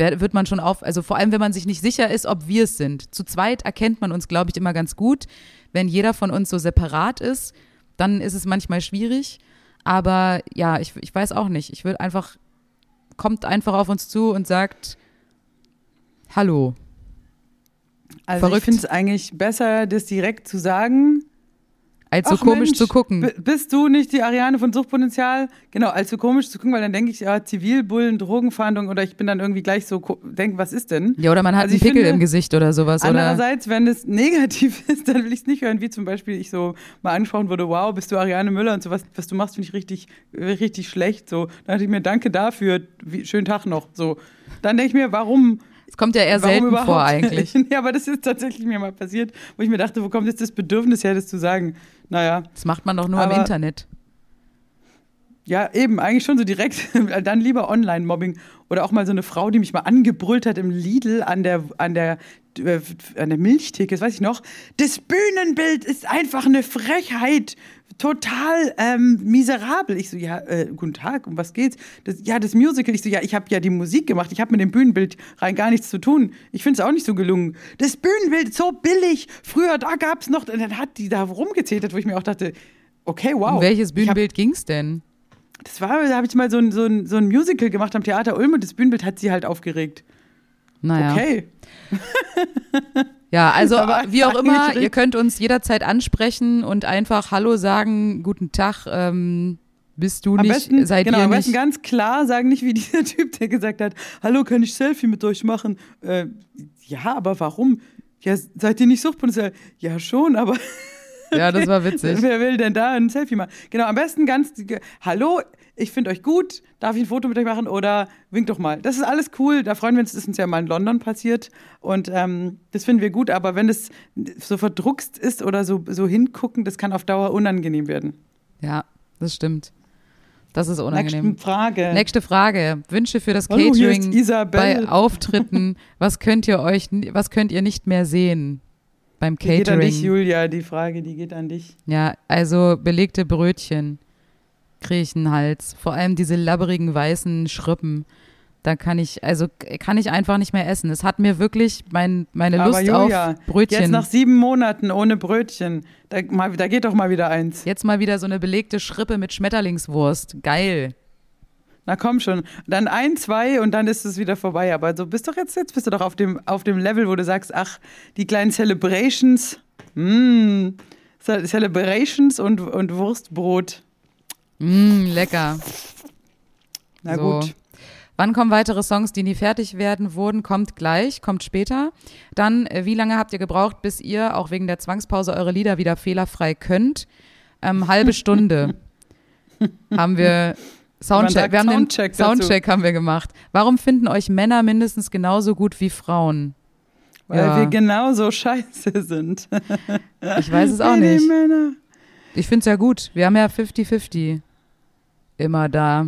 wird man schon auf, also vor allem, wenn man sich nicht sicher ist, ob wir es sind. Zu zweit erkennt man uns, glaube ich, immer ganz gut. Wenn jeder von uns so separat ist, dann ist es manchmal schwierig. Aber ja, ich, ich weiß auch nicht. Ich würde einfach, kommt einfach auf uns zu und sagt, Hallo. Also ich Verrückt. finde es eigentlich besser, das direkt zu sagen. Als so komisch Mensch, zu gucken. Bist du nicht die Ariane von Suchtpotenzial? Genau, als so komisch zu gucken, weil dann denke ich, ja, Zivilbullen, Drogenfahndung oder ich bin dann irgendwie gleich so, ko- denk, was ist denn? Ja, oder man hat Also einen Pickel finde, im Gesicht oder sowas. Oder Andererseits, wenn es negativ ist, dann will ich es nicht hören, wie zum Beispiel ich so mal angesprochen wurde, wow, bist du Ariane Müller und so was, was du machst, finde ich richtig, richtig schlecht. So, dann dachte ich mir, danke dafür, wie, schönen Tag noch. So, dann denke ich mir, warum? Es kommt ja eher warum selten überhaupt? vor eigentlich. ja, aber das ist tatsächlich mir mal passiert, wo ich mir dachte, wo kommt jetzt das Bedürfnis her, das zu sagen? Naja, Das macht man doch nur Aber- im Internet. ja, eben, eigentlich schon so direkt, dann lieber Online-Mobbing. Oder auch mal so eine Frau, die mich mal angebrüllt hat im Lidl an der, an der, an der Milchtheke, das weiß ich noch. Das Bühnenbild ist einfach eine Frechheit. Total ähm, miserabel. Ich so, ja, äh, guten Tag, um was geht's? Das, ja, das Musical. Ich so, ja, ich habe ja die Musik gemacht. Ich habe mit dem Bühnenbild rein gar nichts zu tun. Ich finde es auch nicht so gelungen. Das Bühnenbild so billig. Früher, da gab es noch, und dann hat die da rumgezetert, wo ich mir auch dachte, okay, wow. Um welches Ich hab- Bühnenbild ging's denn? das war, da habe ich mal so ein, so, ein, so ein Musical gemacht am Theater Ulm und das Bühnenbild hat sie halt aufgeregt. Naja. Okay. Ja, also wie auch immer, ihr könnt uns jederzeit ansprechen und einfach Hallo sagen, guten Tag, ähm, bist du Am nicht, besten, seid genau, ihr am nicht. besten ganz klar sagen, nicht wie dieser Typ, der gesagt hat, hallo, kann ich Selfie mit euch machen? Äh, ja, aber warum? Ja, seid ihr nicht Suchtpotenzial? Ja, schon, aber Ja, das war witzig. wer will denn da ein Selfie machen? Genau, am besten ganz, hallo, ich finde euch gut, darf ich ein Foto mit euch machen oder winkt doch mal. Das ist alles cool, da freuen wir uns, das ist uns ja mal in London passiert und ähm, das finden wir gut, aber wenn es so verdruckst ist oder so, so hingucken, das kann auf Dauer unangenehm werden. Ja, das stimmt. Das ist Nächste unangenehm. Frage. Nächste Frage. Wünsche für das Hallo, ist Catering bei Auftritten. Was könnt ihr euch, was könnt ihr nicht mehr sehen beim Die geht an dich, Catering? Julia, die Frage, die geht an dich. Ja, also belegte Brötchen kriege ich einen Hals. Vor allem diese labberigen weißen Schrippen. Da kann ich, also kann ich einfach nicht mehr essen. Es hat mir wirklich mein, meine Aber Lust Julia, auf Brötchen. Jetzt nach sieben Monaten ohne Brötchen, da, mal, da geht doch mal wieder eins. Jetzt mal wieder so eine belegte Schrippe mit Schmetterlingswurst. Geil. Na komm schon. Dann ein, zwei und dann ist es wieder vorbei. Aber so bist doch jetzt, jetzt bist du doch auf dem, auf dem Level, wo du sagst, ach, die kleinen Celebrations, mm, Ce- Celebrations und, und Wurstbrot. Mm, lecker. Na So. gut. Wann kommen weitere Songs, die nie fertig werden wurden? Kommt gleich, kommt später. Dann, äh, wie lange habt ihr gebraucht, bis ihr auch wegen der Zwangspause eure Lieder wieder fehlerfrei könnt? Ähm, halbe Stunde haben wir Soundcheck. Wir haben Soundcheck den dazu. Soundcheck haben wir gemacht. Warum finden euch Männer mindestens genauso gut wie Frauen? Weil Ja. wir genauso scheiße sind. Ich weiß es auch nicht. Ich finde es ja gut. Wir haben ja 50-50 immer da.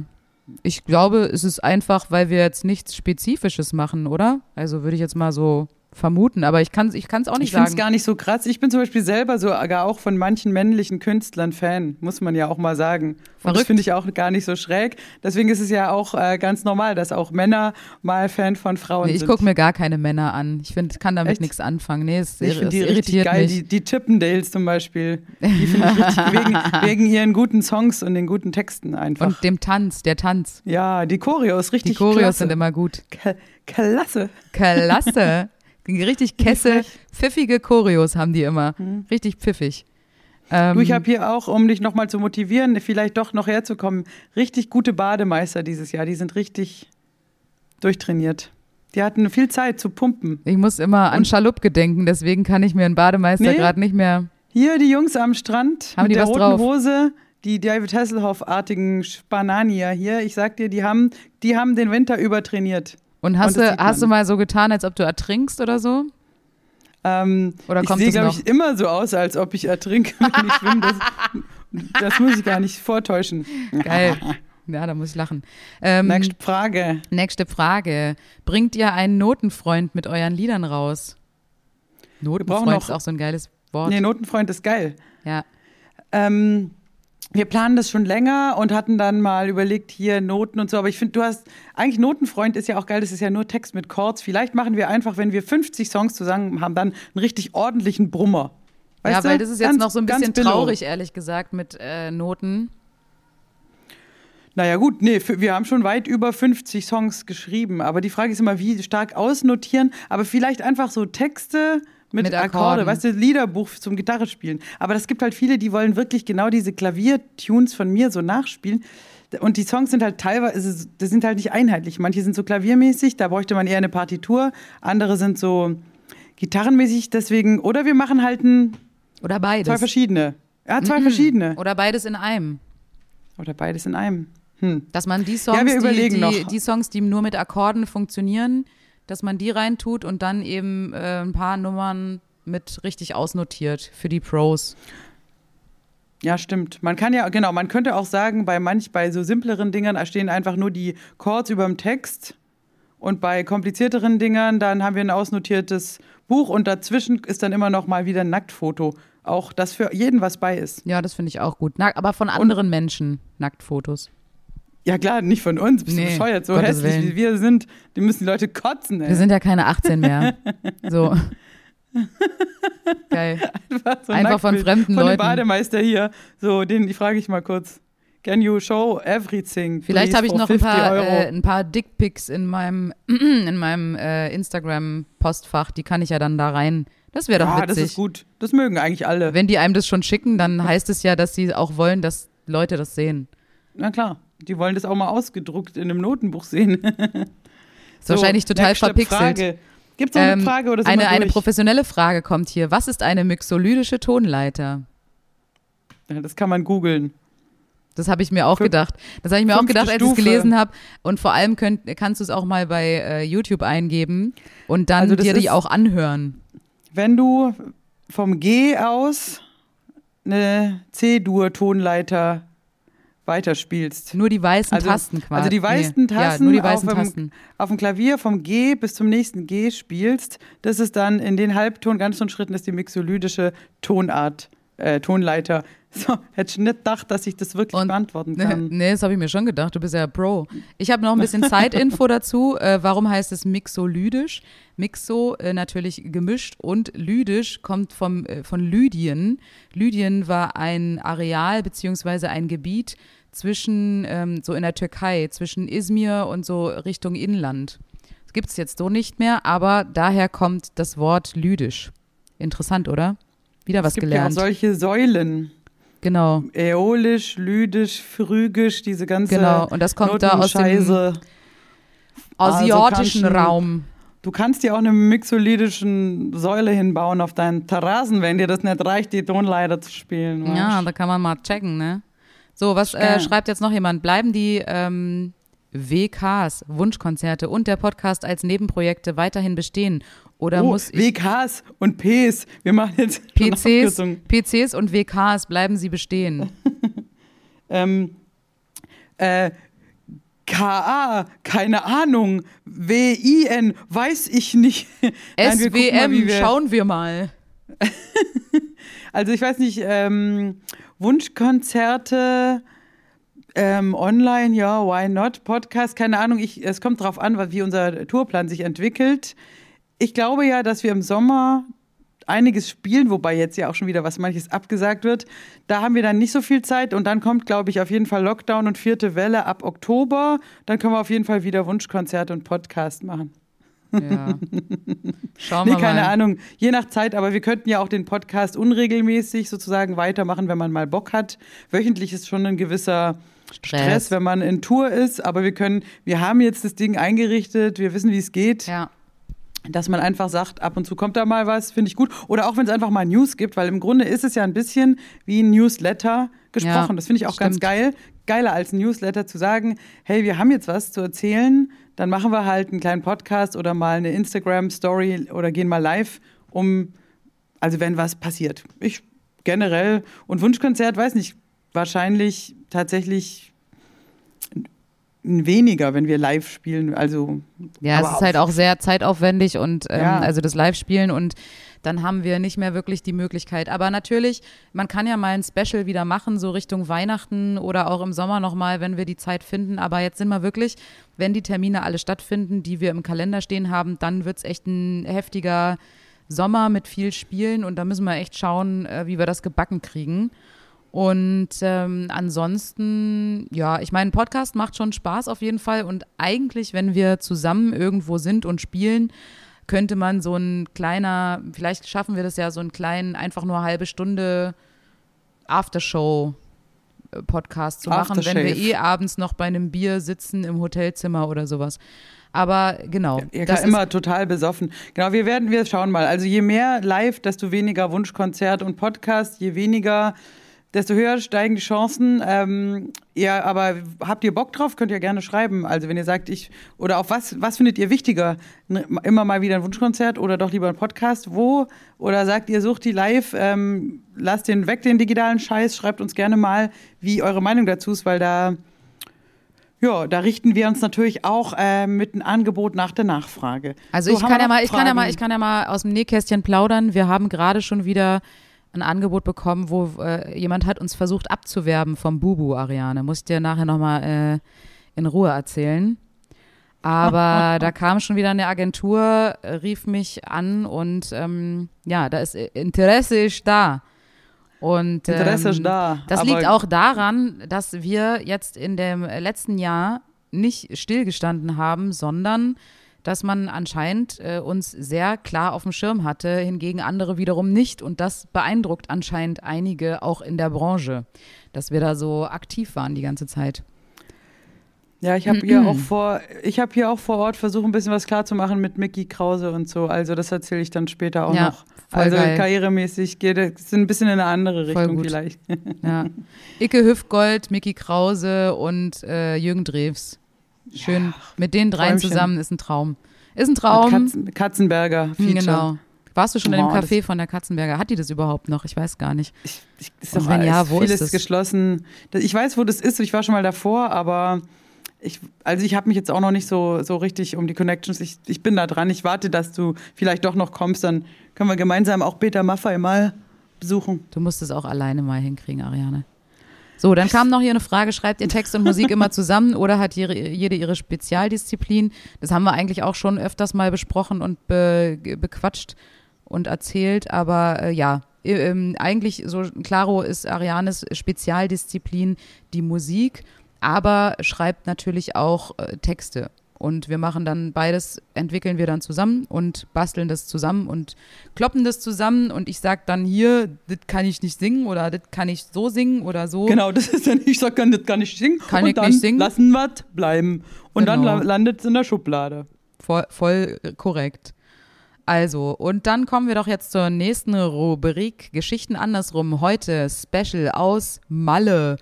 Ich glaube, es ist einfach, weil wir jetzt nichts Spezifisches machen, oder? Also würde ich jetzt mal so vermuten, aber ich kann es ich kann's auch nicht Ich finde es sagen. gar nicht so krass. Ich bin zum Beispiel selber sogar auch von manchen männlichen Künstlern Fan, muss man ja auch mal sagen. Und das Verrückt. finde ich auch gar nicht so schräg. Deswegen ist es ja auch äh, ganz normal, dass auch Männer mal Fan von Frauen Nee, ich sind. gucke mir gar keine Männer an. Ich find, kann damit nichts anfangen. Nee, es, ich finde die richtig geil, mich. die, die Chippendales zum Beispiel. Die finde ich richtig wegen, wegen ihren guten Songs und den guten Texten einfach. Und dem Tanz, der Tanz. ja, die Choreos, Die richtig Choreos klasse. sind immer gut. K klasse. Klasse. Richtig kesse, pfiffige Choreos haben die immer. Richtig pfiffig. Ähm, Mhm. Du, ich habe hier auch, um dich nochmal zu motivieren, vielleicht doch noch herzukommen, richtig gute Bademeister dieses Jahr. Die sind richtig durchtrainiert. Die hatten viel Zeit zu pumpen. ich muss immer an Schalupke denken, deswegen kann ich mir einen Bademeister Nee. gerade nicht mehr. Hier die Jungs am Strand Haben mit die der roten drauf? Hose, die David Hasselhoff-artigen Spananier hier. Ich sag dir, die haben, die haben den Winter übertrainiert. Und hast, Und du, hast du mal so getan, als ob du ertrinkst oder so? Ähm, Oder ich kommt sehe, es glaube ich, immer so aus, als ob ich ertrinke, wenn ich schwimme. Das, das muss ich gar nicht vortäuschen. Geil. Ja, da muss ich lachen. Ähm, Nächste Frage. nächste Frage. Bringt ihr einen Notenfreund mit euren Liedern raus? Notenfreund noch- ist auch so ein geiles Wort. Nee, Notenfreund ist geil. Ja. Ähm, wir planen das schon länger und hatten dann mal überlegt, hier Noten und so. Aber ich finde, du hast, eigentlich Notenfreund ist ja auch geil, das ist ja nur Text mit Chords. Vielleicht machen wir einfach, wenn wir 50 Songs zusammen haben, dann einen richtig ordentlichen Brummer. Weißt ja, du? weil das ist jetzt Ganz- noch so ein bisschen traurig, ehrlich gesagt, mit äh, Noten. Naja, gut, nee, wir haben schon weit über 50 Songs geschrieben. Aber die Frage ist immer, wie stark ausnotieren. Aber vielleicht einfach so Texte, mit, Mit Akkorde, Akkorden. weißt du, Liederbuch zum Gitarre spielen. Aber es gibt halt viele, die wollen wirklich genau diese Klaviertunes von mir so nachspielen. Und die Songs sind halt teilweise, das sind halt nicht einheitlich. Manche sind so klaviermäßig, da bräuchte man eher eine Partitur. Andere sind so gitarrenmäßig, deswegen, oder wir machen halt ein, Oder zwei beides. verschiedene. Ja, zwei verschiedene. Oder beides in einem. Oder beides in einem. Hm. Dass man die Songs, Ja, die, die, die Songs, die nur mit Akkorden funktionieren, dass man die reintut und dann eben äh, ein paar Nummern mit richtig ausnotiert für die Pros. Ja, stimmt. Man kann ja, genau, man könnte auch sagen, bei manch, bei so simpleren Dingern stehen einfach nur die Chords über dem Text. Und bei komplizierteren Dingern, dann haben wir ein ausnotiertes Buch und dazwischen ist dann immer noch mal wieder ein Nacktfoto. Auch, dass für jeden was bei ist. Ja, das finde ich auch gut. Na, aber von anderen Menschen, Nacktfotos. Ja klar, nicht von uns, bist Nee, du bescheuert. So Gottes hässlich Willen. wie wir sind, die müssen die Leute kotzen, ey. Wir sind ja keine 18 mehr. So. Geil. einfach, so einfach von fremden von Leuten. dem Bademeister hier. So, den die frage ich mal kurz. Can you show everything? Vielleicht habe ich noch ein 50 paar, äh, ein paar Dickpics in meinem, in meinem äh, Instagram-Postfach. Die kann ich ja dann da rein. Das wäre doch das witzig. ist gut. Das mögen eigentlich alle. Wenn die einem das schon schicken, dann heißt es ja, dass sie auch wollen, dass Leute das sehen. Na klar, die wollen das auch mal ausgedruckt in einem Notenbuch sehen. Ist wahrscheinlich total verpixelt. Frage. Gibt es eine Ähm, Frage oder eine, eine professionelle Frage kommt hier. Was ist eine mixolydische Tonleiter? Ja, das kann man googeln. Das habe ich mir auch Fün- gedacht. Das habe ich mir auch gedacht, als ich es gelesen habe. Und vor allem könnt, kannst du es auch mal bei äh, YouTube eingeben und dann Also dir die auch anhören. Wenn du vom G aus eine C-Dur-Tonleiter weiterspielst, Nur die weißen Also- Tasten quasi. also die weißen nee. Tasten Ja, die auf weißen dem- Tasten. auf dem Klavier vom G bis zum nächsten G spielst, das ist dann in den Halbton, Ganztonschritten ist die mixolydische Tonart, äh, Tonleiter. So, hätte ich nicht gedacht, dass ich das wirklich Und- beantworten Nee, kann. nee, das habe ich mir schon gedacht. Du bist ja Pro. Ich habe noch ein bisschen Zeitinfo dazu. Äh, warum heißt es mixolydisch? Mixo äh, natürlich gemischt und lydisch kommt vom, äh, von Lydien. Lydien war ein Areal beziehungsweise ein Gebiet zwischen, ähm, so in der Türkei, zwischen Izmir und so Richtung Inland. Das gibt es jetzt so nicht mehr, aber daher kommt das Wort lydisch. Interessant, oder? Wieder was es gibt gelernt. ja auch solche Säulen. Genau, Äolisch, lydisch, phrygisch, diese ganze genau. Und das kommt da aus dem Notenscheiße. asiatischen Also Raum. Du kannst dir auch eine mixolydischen Säule hinbauen auf deinen Terrassen, wenn dir das nicht reicht, die Tonleiter zu spielen. Ja, weißt? da kann man mal checken, ne? So, was äh, schreibt jetzt noch jemand? Bleiben die ähm, WKs, Wunschkonzerte und der Podcast als Nebenprojekte weiterhin bestehen? Oder oh, muss ich WKs und Ps. Wir machen jetzt PCs. PCs und WKs, bleiben sie bestehen? Ähm, äh, KA, keine Ahnung. WIN, weiß ich nicht. Nein, wir SWM, schauen wir mal. Also ich weiß nicht, ähm, Wunschkonzerte ähm, online, ja, why not? Podcast, keine Ahnung. Ich, es kommt drauf an, wie unser Tourplan sich entwickelt. Ich glaube ja, dass wir im Sommer einiges spielen, wobei jetzt ja auch schon wieder was manches abgesagt wird. Da haben wir dann nicht so viel Zeit und dann kommt, glaube ich, auf jeden Fall Lockdown und vierte Welle ab Oktober. Dann können wir auf jeden Fall wieder Wunschkonzerte und Podcast machen. Ja. Schauen Nee, wir keine mal. Ahnung, je nach Zeit, aber wir könnten ja auch den Podcast unregelmäßig sozusagen weitermachen, wenn man mal Bock hat. Wöchentlich ist schon ein gewisser Stress, Stress. wenn man in Tour ist, aber wir können, wir haben jetzt das Ding eingerichtet, wir wissen, wie es geht, Ja. Dass man einfach sagt, ab und zu kommt da mal was, finde ich gut. Oder auch wenn es einfach mal News gibt, weil im Grunde ist es ja ein bisschen wie ein Newsletter gesprochen. Ja, das finde ich auch ganz stimmt. geil. Geiler als ein Newsletter zu sagen, hey, wir haben jetzt was zu erzählen, dann machen wir halt einen kleinen Podcast oder mal eine Instagram-Story oder gehen mal live, um, also wenn was passiert. Ich generell und Wunschkonzert, weiß nicht, wahrscheinlich tatsächlich weniger, wenn wir live spielen. Also Ja, es ist halt auch sehr zeitaufwendig und ähm, Ja. also das Live-Spielen und dann haben wir nicht mehr wirklich die Möglichkeit. Aber natürlich, man kann ja mal ein Special wieder machen, so Richtung Weihnachten oder auch im Sommer nochmal, wenn wir die Zeit finden. Aber jetzt sind wir wirklich, wenn die Termine alle stattfinden, die wir im Kalender stehen haben, dann wird es echt ein heftiger Sommer mit viel Spielen und da müssen wir echt schauen, äh, wie wir das gebacken kriegen. Und ähm, ansonsten, ja, ich meine, Podcast macht schon Spaß auf jeden Fall. Und eigentlich, wenn wir zusammen irgendwo sind und spielen, könnte man so ein kleiner, vielleicht schaffen wir das ja, so einen kleinen, einfach nur halbe Stunde Aftershow-Podcast zu machen, wenn wir eh abends noch bei einem Bier sitzen im Hotelzimmer oder sowas. Aber genau. Ihr das kann immer total besoffen. Genau, wir werden, wir schauen mal. Also je mehr live, desto weniger Wunschkonzert und Podcast, je weniger, desto höher steigen die Chancen. Ähm, ja, aber habt ihr Bock drauf? Könnt ihr gerne schreiben. Also wenn ihr sagt, ich, oder auf was, was findet ihr wichtiger? Immer mal wieder ein Wunschkonzert oder doch lieber ein Podcast? Wo? Oder sagt ihr, sucht die live, ähm, lasst den weg, den digitalen Scheiß, schreibt uns gerne mal, wie eure Meinung dazu ist, weil da ja, da richten wir uns natürlich auch äh, mit einem Angebot nach der Nachfrage. Also So, ich kann ja mal, ich kann ja mal, ich kann ja mal aus dem Nähkästchen plaudern. Wir haben gerade schon wieder ein Angebot bekommen, wo äh, jemand hat uns versucht abzuwerben vom Bubu Ariane. Muss ich dir nachher nochmal äh, in Ruhe erzählen. Aber da kam schon wieder eine Agentur, rief mich an und ähm, ja, da ist Interesse ist da. Und ähm, Interesse ist da, Das liegt auch daran, dass wir jetzt in dem letzten Jahr nicht stillgestanden haben, sondern dass man anscheinend äh, uns sehr klar auf dem Schirm hatte, hingegen andere wiederum nicht. Und das beeindruckt anscheinend einige auch in der Branche, dass wir da so aktiv waren die ganze Zeit. Ja, ich habe hier auch vor, ich habe hier auch vor Ort versucht, ein bisschen was klarzumachen mit Mickey Krause und so. Also das erzähle ich dann später auch Ja, noch. Also geil. karrieremäßig geht es ein bisschen in eine andere Richtung vielleicht. Ja. Icke Hüftgold, Mickey Krause und äh, Jürgen Drews. Schön. Mit den dreien Träumchen. zusammen ist ein Traum. Ist ein Traum. Katzen, Katzenberger. Hm, Feature. Genau. Warst du schon in dem Café von der Katzenberger? Hat die das überhaupt noch? Ich weiß gar nicht. Ich, ich, ist Und wenn ja, wo ist vieles das? geschlossen. Ich weiß, wo das ist. Ich war schon mal davor, aber ich, also ich habe mich jetzt auch noch nicht so, so richtig um die Connections. Ich, ich bin da dran. Ich warte, dass du vielleicht doch noch kommst. Dann können wir gemeinsam auch Peter Maffay mal besuchen. Du musst es auch alleine mal hinkriegen, Ariane. So, dann kam noch hier eine Frage, schreibt ihr Text und Musik immer zusammen oder hat jede, jede ihre Spezialdisziplin? Das haben wir eigentlich auch schon öfters mal besprochen und be, bequatscht und erzählt, aber äh, ja, äh, ähm, eigentlich so, Claro ist Arianes Spezialdisziplin die Musik, aber schreibt natürlich auch äh, Texte. Und wir machen dann beides, entwickeln wir dann zusammen und basteln das zusammen und kloppen das zusammen. Und ich sag dann hier, das kann ich nicht singen oder das kann ich so singen oder so. Genau, das ist dann, ich sag, kann das gar nicht singen. Kann und ich dann nicht singen. lassen wir bleiben. Und dann Genau. la- landet es in der Schublade. Voll, voll äh, korrekt. Also, und dann kommen wir doch jetzt zur nächsten Rubrik Geschichten andersrum. Heute Special aus Malle.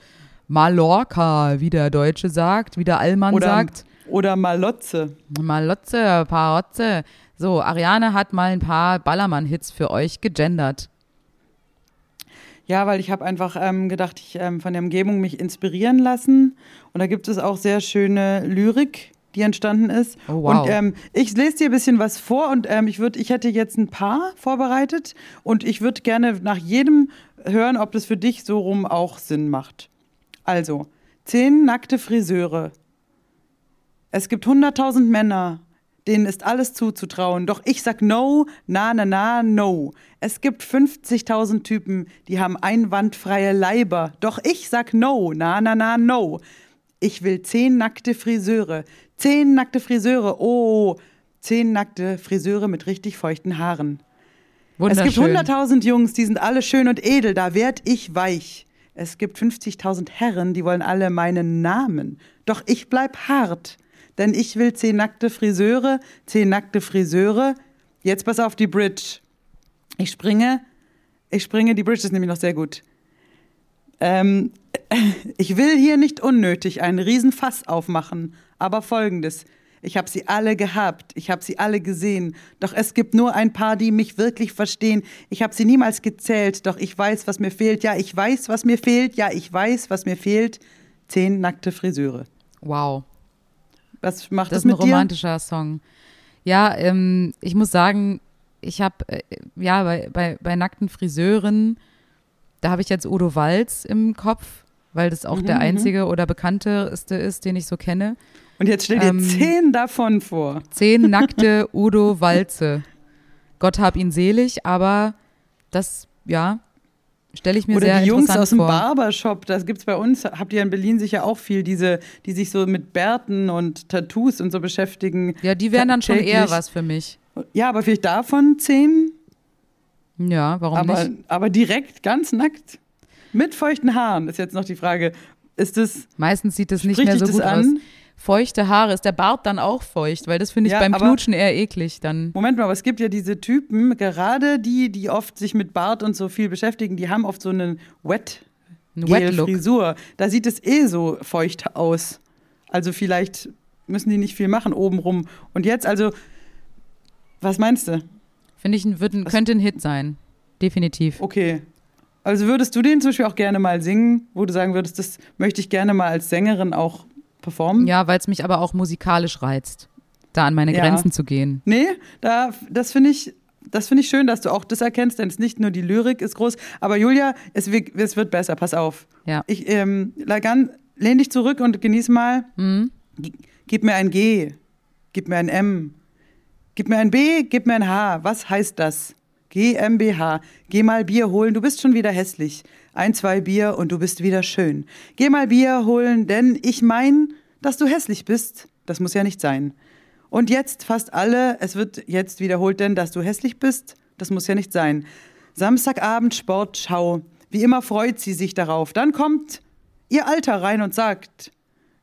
Mallorca, wie der Deutsche sagt, wie der Allmann Oder, sagt. Oder Malotze. Malotze, Parotze. So, Ariane hat mal ein paar Ballermann-Hits für euch gegendert. Ja, weil ich habe einfach ähm, gedacht, ich ähm, von der Umgebung mich inspirieren lassen. Und da gibt es auch sehr schöne Lyrik, die entstanden ist. Oh, wow. Und ähm, ich lese dir ein bisschen was vor und ähm, ich würde, ich hätte jetzt ein paar vorbereitet und ich würde gerne nach jedem hören, ob das für dich so rum auch Sinn macht. Also, zehn nackte Friseure. Es gibt 100.000 Männer, denen ist alles zuzutrauen. Doch ich sag no, na, na, na, no. Es gibt 50.000 Typen, die haben einwandfreie Leiber. Doch ich sag no, na, na, na, no. Ich will zehn nackte Friseure. Zehn nackte Friseure. Oh, zehn nackte Friseure mit richtig feuchten Haaren. Es gibt Wunderschön. 100.000 Jungs, die sind alle schön und edel, da werd ich weich. Es gibt 50.000 Herren, die wollen alle meinen Namen. Doch ich bleib hart, denn ich will zehn nackte Friseure, zehn nackte Friseure. Jetzt pass auf die Bridge. Ich springe, ich springe, die Bridge ist nämlich noch sehr gut. Ähm, ich will hier nicht unnötig einen Riesenfass aufmachen, aber folgendes. Ich habe sie alle gehabt, ich habe sie alle gesehen, doch es gibt nur ein paar, die mich wirklich verstehen. Ich habe sie niemals gezählt, doch ich weiß, was mir fehlt. Ja, ich weiß, was mir fehlt. Ja, ich weiß, was mir fehlt. Zehn nackte Friseure. Wow. Was macht Das das, ist ein mit dir? romantischer Song. Ja, ähm, ich muss sagen, ich habe, äh, ja, bei, bei, bei nackten Friseuren, da habe ich jetzt Udo Walz im Kopf, weil das auch Mhm, der einzige oder bekannteste ist, den ich so kenne. Und jetzt stell dir Ähm, zehn davon vor. Zehn nackte Udo Walze. Gott hab ihn selig, aber das, ja, stelle ich mir Oder sehr die Jungs aus dem vor. Barbershop, das gibt's bei uns, habt ihr in Berlin sicher auch viel, diese, die sich so mit Bärten und Tattoos und so beschäftigen. Ja, die wären dann schon eher was für mich. ja, aber vielleicht davon zehn, Ja, warum aber, nicht? aber direkt ganz nackt. Mit feuchten Haaren ist jetzt noch die Frage. Ist das, Meistens sieht es nicht mehr so das gut an? aus. Feuchte Haare, ist der Bart dann auch feucht? Weil das finde ich Ja, beim Knutschen eher eklig dann. Moment mal, aber es gibt ja diese Typen, gerade die, die oft sich mit Bart und so viel beschäftigen, die haben oft so einen Wet Ein Wet-Look. Frisur. Da sieht es eh so feucht aus. Also vielleicht müssen die nicht viel machen obenrum. Und jetzt, also, was meinst du? Finde ich, ein- wird ein, könnte ein Hit sein. Definitiv. Okay. Also würdest du den zum Beispiel auch gerne mal singen, wo du sagen würdest, das möchte ich gerne mal als Sängerin auch performen? Ja, weil es mich aber auch musikalisch reizt, da an meine Ja. Grenzen zu gehen. Nee, da, das finde ich, das finde ich schön, dass du auch das erkennst, denn es ist nicht nur die Lyrik ist groß, aber Julia, es, wird- es wird besser, pass auf. Ja. Ich, ähm, Lagan, lehn dich zurück und genieß mal. Mhm. Gib mir ein G, gib mir ein M, gib mir ein B, gib mir ein H. Was heißt das? GmbH. Geh mal Bier holen, du bist schon wieder hässlich. Ein, zwei Bier und du bist wieder schön. Geh mal Bier holen, denn ich mein, dass du hässlich bist. Das muss ja nicht sein. Und jetzt fast alle, es wird jetzt wiederholt, denn dass du hässlich bist, das muss ja nicht sein. Samstagabend Sportschau. Wie immer freut sie sich darauf. Dann kommt ihr Alter rein und sagt,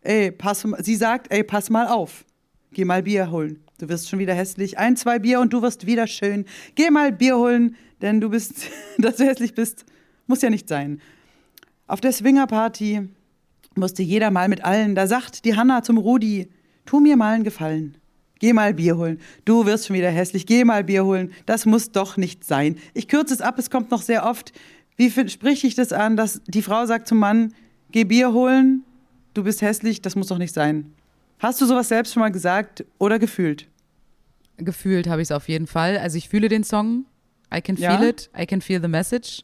ey, pass, sie sagt, ey, pass mal auf. Geh mal Bier holen. Du wirst schon wieder hässlich. Ein, zwei Bier und du wirst wieder schön. Geh mal Bier holen, denn du bist, dass du hässlich bist, muss ja nicht sein. Auf der Swingerparty musste jeder mal mit allen. Da sagt die Hanna zum Rudi, tu mir mal einen Gefallen. Geh mal Bier holen. Du wirst schon wieder hässlich. Geh mal Bier holen. Das muss doch nicht sein. Ich kürze es ab, es kommt noch sehr oft. Wie sprich ich das an, dass die Frau sagt zum Mann, geh Bier holen, du bist hässlich, das muss doch nicht sein. Hast du sowas selbst schon mal gesagt oder gefühlt? Gefühlt habe ich es auf jeden Fall. Also ich fühle den Song. I can Ja? feel it. I can feel the message.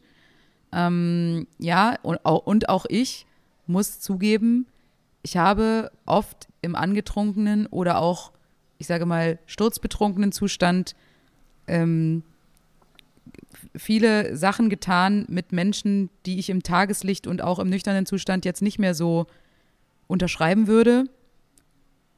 Ähm, ja, und auch, und auch ich muss zugeben, ich habe oft im angetrunkenen oder auch, ich sage mal, sturzbetrunkenen Zustand ähm, viele Sachen getan mit Menschen, die ich im Tageslicht und auch im nüchternen Zustand jetzt nicht mehr so unterschreiben würde.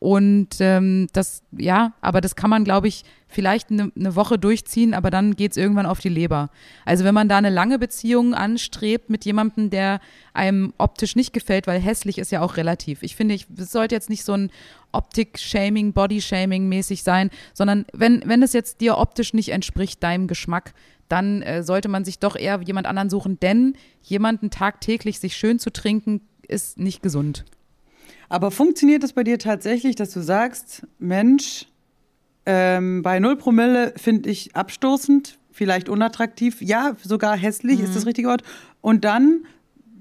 Und ähm, das, ja, aber das kann man, glaube ich, vielleicht eine ne Woche durchziehen, aber dann geht es irgendwann auf die Leber. Also wenn man da eine lange Beziehung anstrebt mit jemandem, der einem optisch nicht gefällt, weil hässlich ist ja auch relativ. Ich finde, es sollte jetzt nicht so ein Optik-Shaming, Body-Shaming mäßig sein, sondern wenn, wenn es jetzt dir optisch nicht entspricht, deinem Geschmack, dann äh, sollte man sich doch eher jemand anderen suchen, denn jemanden tagtäglich sich schön zu trinken, ist nicht gesund. Aber funktioniert es bei dir tatsächlich, dass du sagst, Mensch, ähm, bei 0 Promille finde ich abstoßend, vielleicht unattraktiv, ja, sogar hässlich, ist das richtige Wort. Und dann,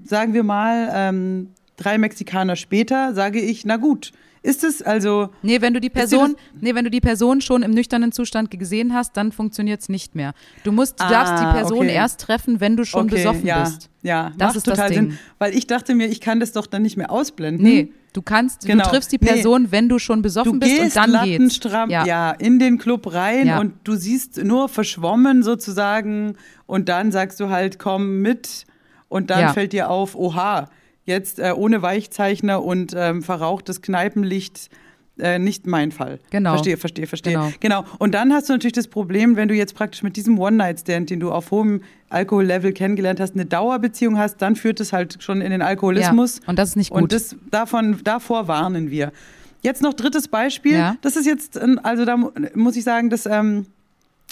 sagen wir mal, ähm, drei Mexikaner später, sage ich, na gut, ist es also, Nee, wenn du die Person, nee, wenn du die Person schon im nüchternen Zustand gesehen hast, dann funktioniert es nicht mehr. Du musst, du Ah, darfst die Person okay. erst treffen, wenn du schon okay, besoffen ja, bist. Ja, Das macht ist das total Ding. Sinn. Weil ich dachte mir, ich kann das doch dann nicht mehr ausblenden. Nee, du kannst, Genau. du triffst die Nee. Person, wenn du schon besoffen Du bist gehst und dann geht's. Ja. ja. in den Club rein Ja. und du siehst nur verschwommen sozusagen und dann sagst du halt, komm mit und dann Ja. fällt dir auf, oha, jetzt äh, ohne Weichzeichner und ähm, verrauchtes Kneipenlicht. Äh, nicht mein Fall. Genau. Verstehe, verstehe, verstehe. Genau. Genau. Und dann hast du natürlich das Problem, wenn du jetzt praktisch mit diesem One-Night-Stand, den du auf hohem Alkohollevel kennengelernt hast, eine Dauerbeziehung hast, dann führt es halt schon in den Alkoholismus. Ja. Und das ist nicht gut. Und das, davon, davor warnen wir. Jetzt noch drittes Beispiel. Ja. Das ist jetzt, also da mu- muss ich sagen, das ähm,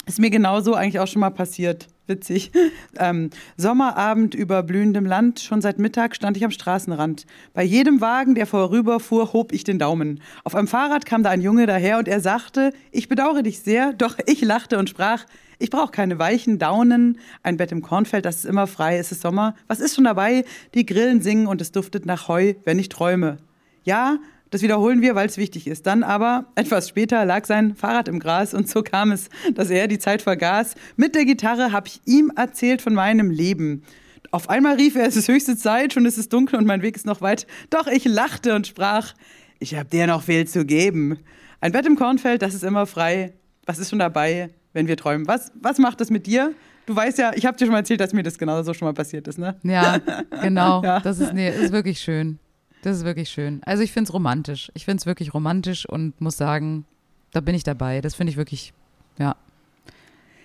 ist mir genauso eigentlich auch schon mal passiert. Witzig. Ähm, Sommerabend über blühendem Land. Schon seit Mittag stand ich am Straßenrand. Bei jedem Wagen, der vorüberfuhr, hob ich den Daumen. Auf einem Fahrrad kam da ein Junge daher und er sagte, ich bedauere dich sehr, doch ich lachte und sprach, ich brauche keine weichen Daunen, ein Bett im Kornfeld, das ist immer frei, es ist Sommer. Was ist schon dabei? Die Grillen singen und es duftet nach Heu, wenn ich träume. Ja, das wiederholen wir, weil es wichtig ist. Dann aber, etwas später, lag sein Fahrrad im Gras und so kam es, dass er die Zeit vergaß. Mit der Gitarre habe ich ihm erzählt von meinem Leben. Auf einmal rief er, es ist höchste Zeit, schon ist es dunkel und mein Weg ist noch weit. Doch ich lachte und sprach, ich habe dir noch viel zu geben. Ein Bett im Kornfeld, das ist immer frei. Was ist schon dabei, wenn wir träumen? Was, was macht das mit dir? Du weißt ja, ich habe dir schon mal erzählt, dass mir das genauso schon mal passiert ist, ne? Ja, genau. Ja. Das ist, nee, ist wirklich schön. Das ist wirklich schön. Also ich finde es romantisch. Ich finde es wirklich romantisch und muss sagen, da bin ich dabei. Das finde ich wirklich Ja.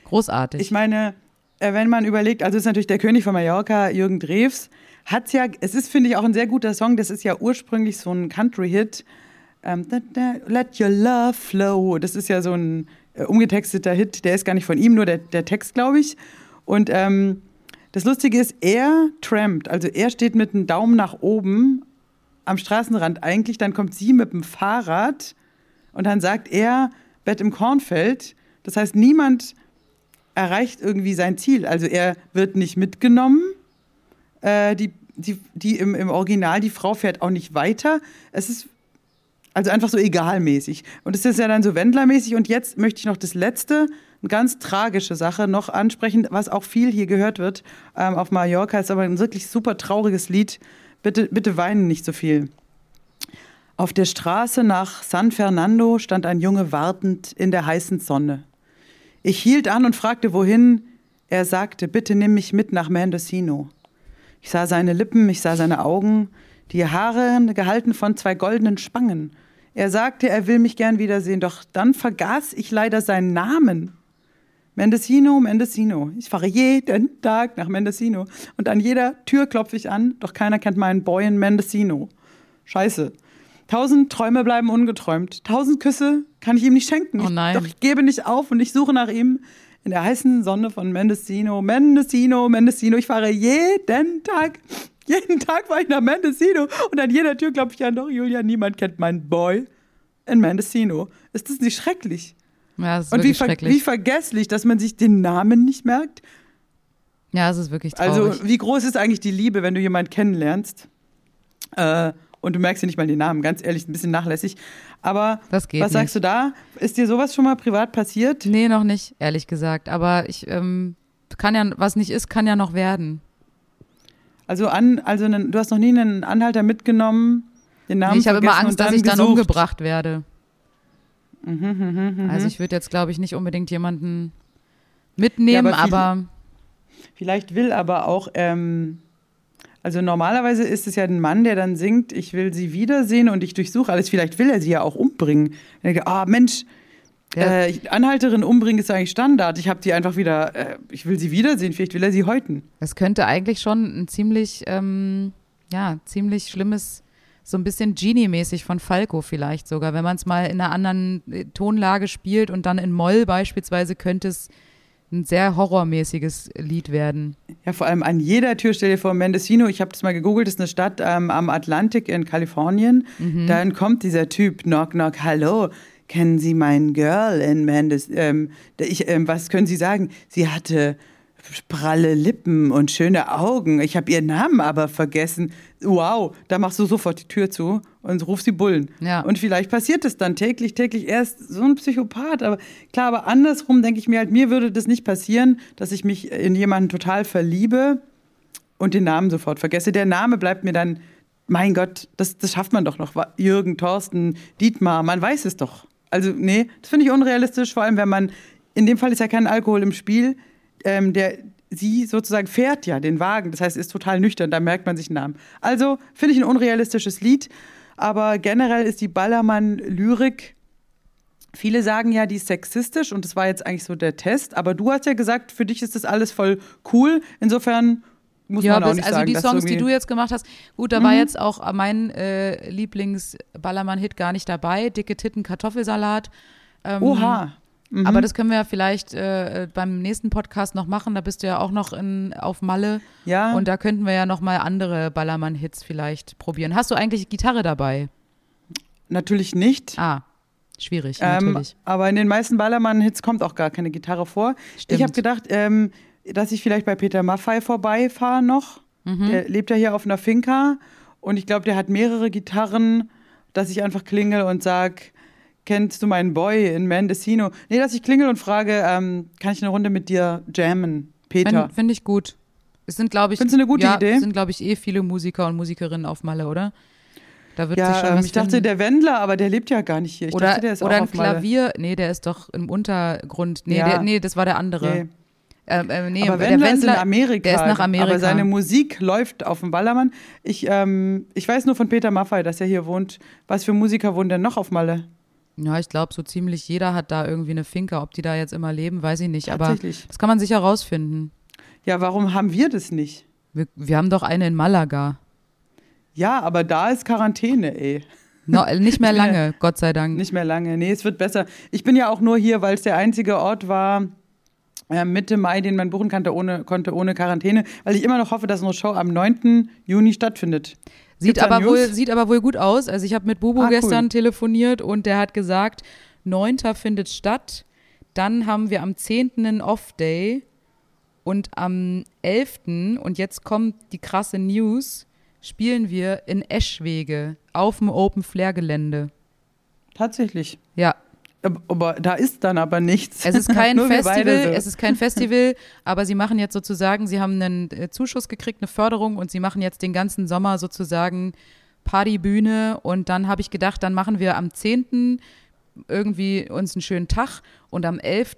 Großartig. Ich meine, äh, wenn man überlegt, also ist natürlich der König von Mallorca, Jürgen Drews, hat ja, es ist, finde ich, auch ein sehr guter Song. Das ist ja ursprünglich so ein Country-Hit. Ähm, Let your love flow. Das ist ja so ein äh, umgetexteter Hit. Der ist gar nicht von ihm, nur der, der Text, glaube ich. Und ähm, das Lustige ist, er trampt, also er steht mit einem Daumen nach oben am Straßenrand eigentlich, dann kommt sie mit dem Fahrrad und dann sagt er, Bett im Kornfeld. Das heißt, niemand erreicht irgendwie sein Ziel. Also er wird nicht mitgenommen. Äh, die, die, die im, im Original, die Frau fährt auch nicht weiter. Es ist also einfach so egalmäßig. Und es ist ja dann so wendlermäßig. Und jetzt möchte ich noch das Letzte, eine ganz tragische Sache, noch ansprechen, was auch viel hier gehört wird ähm, auf Mallorca. Ist aber ein wirklich super trauriges Lied. Bitte, bitte weinen nicht so viel. Auf der Straße nach San Fernando stand ein Junge wartend in der heißen Sonne. Ich hielt an und fragte, wohin. Er sagte, bitte nimm mich mit nach Mendocino. Ich sah seine Lippen, ich sah seine Augen, die Haare gehalten von zwei goldenen Spangen. Er sagte, er will mich gern wiedersehen, doch dann vergaß ich leider seinen Namen. Mendocino, Mendocino. Ich fahre jeden Tag nach Mendocino. Und an jeder Tür klopfe ich an, doch keiner kennt meinen Boy in Mendocino. Scheiße. Tausend Träume bleiben ungeträumt. Tausend Küsse kann ich ihm nicht schenken. Oh nein. Ich, doch ich gebe nicht auf und ich suche nach ihm in der heißen Sonne von Mendocino. Mendocino, Mendocino. Ich fahre jeden Tag, jeden Tag fahre ich nach Mendocino. Und an jeder Tür klopfe ich an. Doch, Julia, niemand kennt meinen Boy in Mendocino. Ist das nicht schrecklich? Ja, Und wie, ver wie vergesslich, dass man sich den Namen nicht merkt. ja, es ist wirklich traurig. Also, wie groß ist eigentlich die Liebe, wenn du jemanden kennenlernst äh, und du merkst dir nicht mal den Namen? Ganz ehrlich, ein bisschen nachlässig. Aber was sagst du da? Ist dir sowas schon mal privat passiert? nee, noch nicht, ehrlich gesagt. Aber ich ähm, kann ja, was nicht ist, kann ja noch werden. Also, an, also einen, du hast noch nie einen Anhalter mitgenommen, den Namen Nee, ich habe immer Angst, dass ich dann gesucht. umgebracht werde. Mhm, Also ich würde jetzt, glaube ich, nicht unbedingt jemanden mitnehmen, Ja, aber aber Vielleicht will aber auch, ähm, also normalerweise ist es ja ein Mann, der dann singt, ich will sie wiedersehen und ich durchsuche alles. Vielleicht will er sie ja auch umbringen. Ah Mensch, Ja. äh, Anhalterin umbringen ist eigentlich Standard. Ich habe die einfach wieder, äh, ich will sie wiedersehen, vielleicht will er sie häuten. es könnte eigentlich schon ein ziemlich, ähm, ja, ziemlich schlimmes, so ein bisschen Genie-mäßig von Falco vielleicht sogar. Wenn man es mal in einer anderen äh, Tonlage spielt und dann in Moll beispielsweise, könnte es ein sehr horrormäßiges Lied werden. Ja, vor allem an jeder Tür, stell dir vor, Mendocino, ich habe das mal gegoogelt, das ist eine Stadt ähm, am Atlantik in Kalifornien. Dann kommt dieser Typ, knock, knock, hallo, kennen Sie meinen Girl in Mendes? Ähm, ich, ähm, was können Sie sagen? Sie hatte pralle Lippen und schöne Augen. Ich habe ihren Namen aber vergessen. Wow, da machst du sofort die Tür zu und rufst die Bullen. Ja. Und vielleicht passiert es dann täglich, täglich. Er ist so ein Psychopath. Aber klar, aber andersrum denke ich mir halt, mir würde das nicht passieren, dass ich mich in jemanden total verliebe und den Namen sofort vergesse. Der Name bleibt mir dann, mein Gott, das, das schafft man doch noch. Jürgen, Thorsten, Dietmar, man weiß es doch. Also, nee, das finde ich unrealistisch, vor allem wenn man, in dem Fall ist ja kein Alkohol im Spiel, ähm, der, sie sozusagen fährt ja den Wagen, das heißt, ist total nüchtern, da merkt man sich einen Namen. Also, finde ich ein unrealistisches Lied, aber generell ist die Ballermann-Lyrik Viele sagen ja, die ist sexistisch und das war jetzt eigentlich so der Test. Aber du hast ja gesagt, für dich ist das alles voll cool. Insofern muss ja, man auch nicht also sagen, die dass Songs, die du jetzt gemacht hast, gut, da war jetzt auch mein äh, Lieblings-Ballermann-Hit gar nicht dabei, Dicke Titten Kartoffelsalat. Ähm, Oha. Mhm. Aber das können wir ja vielleicht äh, beim nächsten Podcast noch machen. Da bist du ja auch noch in, auf Malle. Ja. Und da könnten wir ja noch mal andere Ballermann-Hits vielleicht probieren. Hast du eigentlich Gitarre dabei? Natürlich nicht. Ah, schwierig, Ähm, natürlich. aber in den meisten Ballermann-Hits kommt auch gar keine Gitarre vor. Stimmt. Ich habe gedacht, ähm, dass ich vielleicht bei Peter Maffay vorbeifahre noch. Mhm. Der lebt ja hier auf einer Finca und ich glaube, der hat mehrere Gitarren, dass ich einfach klingel und sag, kennst du meinen Boy in Mendocino? Nee, dass ich klingel und frage, ähm, kann ich eine Runde mit dir jammen, Peter? Finde find ich gut. Es sind, glaube ich, Findest du eine gute ja, Idee? Es sind, glaube ich, eh viele Musiker und Musikerinnen auf Malle, oder? Da wird sich schon ja, ähm, ich dachte, finden. der Wendler, aber der lebt ja gar nicht hier. Ich oder dachte, der ist oder auch ein auf Malle. Klavier. Nee, der ist doch im Untergrund. Nee, Ja. der, nee das war der andere. Nee. Ähm, ähm, nee, aber der Wendler, ist in Wendler, Amerika. Der ist nach Amerika. Aber seine Musik läuft auf dem Ballermann. Ich, ähm, ich weiß nur von Peter Maffay, dass er hier wohnt. Was für Musiker wohnen denn noch auf Malle? Ja, ich glaube, so ziemlich jeder hat da irgendwie eine Finca. Ob die da jetzt immer leben, weiß ich nicht. Aber das kann man sicher rausfinden. Ja, warum haben wir das nicht? Wir, wir haben doch eine in Malaga. Ja, aber da ist Quarantäne, ey. No, äh, nicht mehr lange, Gott sei Dank. Nicht mehr lange. Nee, es wird besser. Ich bin ja auch nur hier, weil es der einzige Ort war, äh, Mitte Mai, den man buchen konnte ohne, konnte ohne Quarantäne, weil ich immer noch hoffe, dass unsere Show am 9. Juni stattfindet. Sieht aber, wohl, News? sieht aber wohl gut aus. Also ich habe mit Bubu Ah, cool. gestern telefoniert und der hat gesagt, 9. findet statt. Dann haben wir am 10. einen Off-Day und am 11. und jetzt kommt die krasse News, spielen wir in Eschwege auf dem Open-Flair-Gelände. Tatsächlich. Ja, Aber, da ist dann aber nichts. Es ist kein Festival, so. es ist kein Festival, aber sie machen jetzt sozusagen, sie haben einen äh, Zuschuss gekriegt, eine Förderung und sie machen jetzt den ganzen Sommer sozusagen Partybühne und dann habe ich gedacht, dann machen wir am 10. irgendwie uns einen schönen Tag und am 11.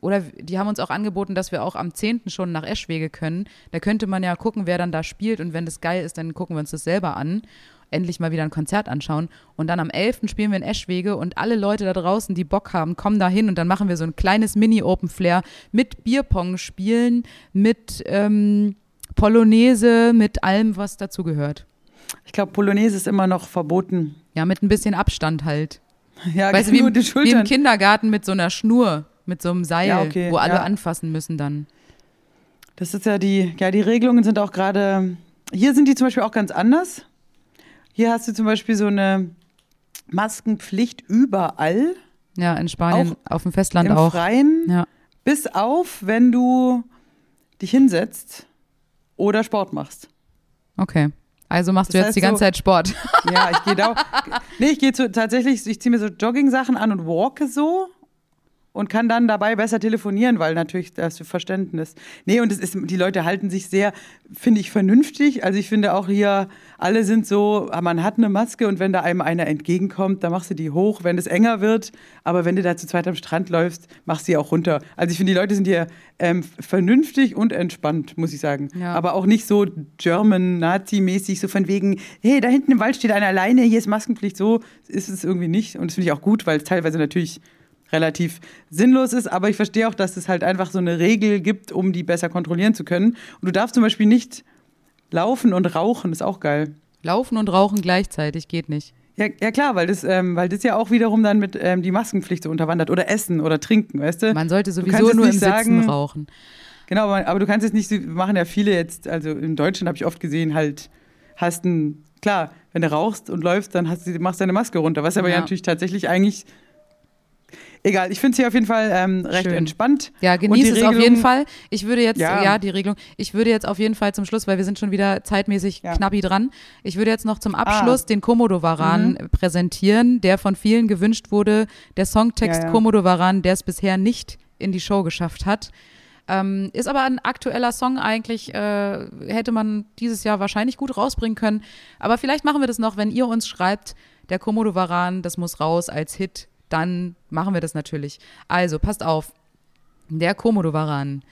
oder die haben uns auch angeboten, dass wir auch am 10. schon nach Eschwege können. Da könnte man ja gucken, wer dann da spielt und wenn das geil ist, dann gucken wir uns das selber an. Endlich mal wieder ein Konzert anschauen. Und dann am 11. spielen wir in Eschwege und alle Leute da draußen, die Bock haben, kommen da hin und dann machen wir so ein kleines Mini-Open-Flair mit Bierpong spielen, mit ähm, Polonaise, mit allem, was dazugehört. Ich glaube, Polonaise ist immer noch verboten. Ja, mit ein bisschen Abstand halt. Ja, Weißt du, wie, im- die wie im. Kindergarten mit so einer Schnur, mit so einem Seil, Ja, okay, wo alle ja. anfassen müssen dann. Das ist ja die, ja, die Regelungen sind auch gerade, hier sind die zum Beispiel auch ganz anders. Hier hast du zum Beispiel so eine Maskenpflicht überall, Ja, in Spanien, auf dem Festland im auch. Freien, Ja. bis auf, wenn du dich hinsetzt oder Sport machst. Okay. Also machst du Das jetzt die ganze so- Zeit Sport. Ja, ich gehe da. nee, ich gehe tatsächlich, ich ziehe mir so Jogging-Sachen an und walke so und kann dann dabei besser telefonieren, weil natürlich das Verständnis. Nee, und es ist, die Leute halten sich sehr, finde ich, vernünftig. Also ich finde auch hier, alle sind so, man hat eine Maske und wenn da einem einer entgegenkommt, dann machst du die hoch, wenn es enger wird. Aber wenn du da zu zweit am Strand läufst, machst du sie auch runter. Also ich finde, die Leute sind hier ähm, vernünftig und entspannt, muss ich sagen. Ja. Aber auch nicht so German-Nazi-mäßig, so von wegen, hey, da hinten im Wald steht einer alleine, hier ist Maskenpflicht. So ist es irgendwie nicht. Und das finde ich auch gut, weil es teilweise natürlich relativ sinnlos ist. Aber ich verstehe auch, dass es halt einfach so eine Regel gibt, um die besser kontrollieren zu können. Und du darfst zum Beispiel nicht laufen und rauchen, ist auch geil. Laufen und rauchen gleichzeitig geht nicht. Ja, ja klar, weil das, ähm, weil das ja auch wiederum dann mit ähm, die Maskenpflicht so unterwandert. Oder essen oder trinken, weißt du? Man sollte sowieso nur im nicht Sitzen sagen- rauchen. Genau, aber, du kannst jetzt nicht, so- machen ja viele jetzt, also in Deutschland habe ich oft gesehen, halt, hast ein, klar, wenn du rauchst und läufst, dann hast du, machst du deine Maske runter, was aber ja, Ja. natürlich tatsächlich eigentlich, egal, ich finde es hier auf jeden Fall ähm, recht Schön. entspannt. Ja, Und die genieß es auf Regelung- jeden Fall. Ich würde jetzt, ja. Ja. die Regelung, ich würde jetzt auf jeden Fall zum Schluss, weil wir sind schon wieder zeitmäßig Ja. knappi dran, ich würde jetzt noch zum Abschluss Ah. den Komodo-Varan präsentieren, der von vielen gewünscht wurde. Der Songtext Ja, ja. Komodo-Varan, der es bisher nicht in die Show geschafft hat. Ähm, ist aber ein aktueller Song eigentlich, äh, hätte man dieses Jahr wahrscheinlich gut rausbringen können. Aber vielleicht machen wir das noch, wenn ihr uns schreibt, der Komodo-Varan, das muss raus als Hit, dann machen wir das natürlich. Also, passt auf. Der Komodo-Varan.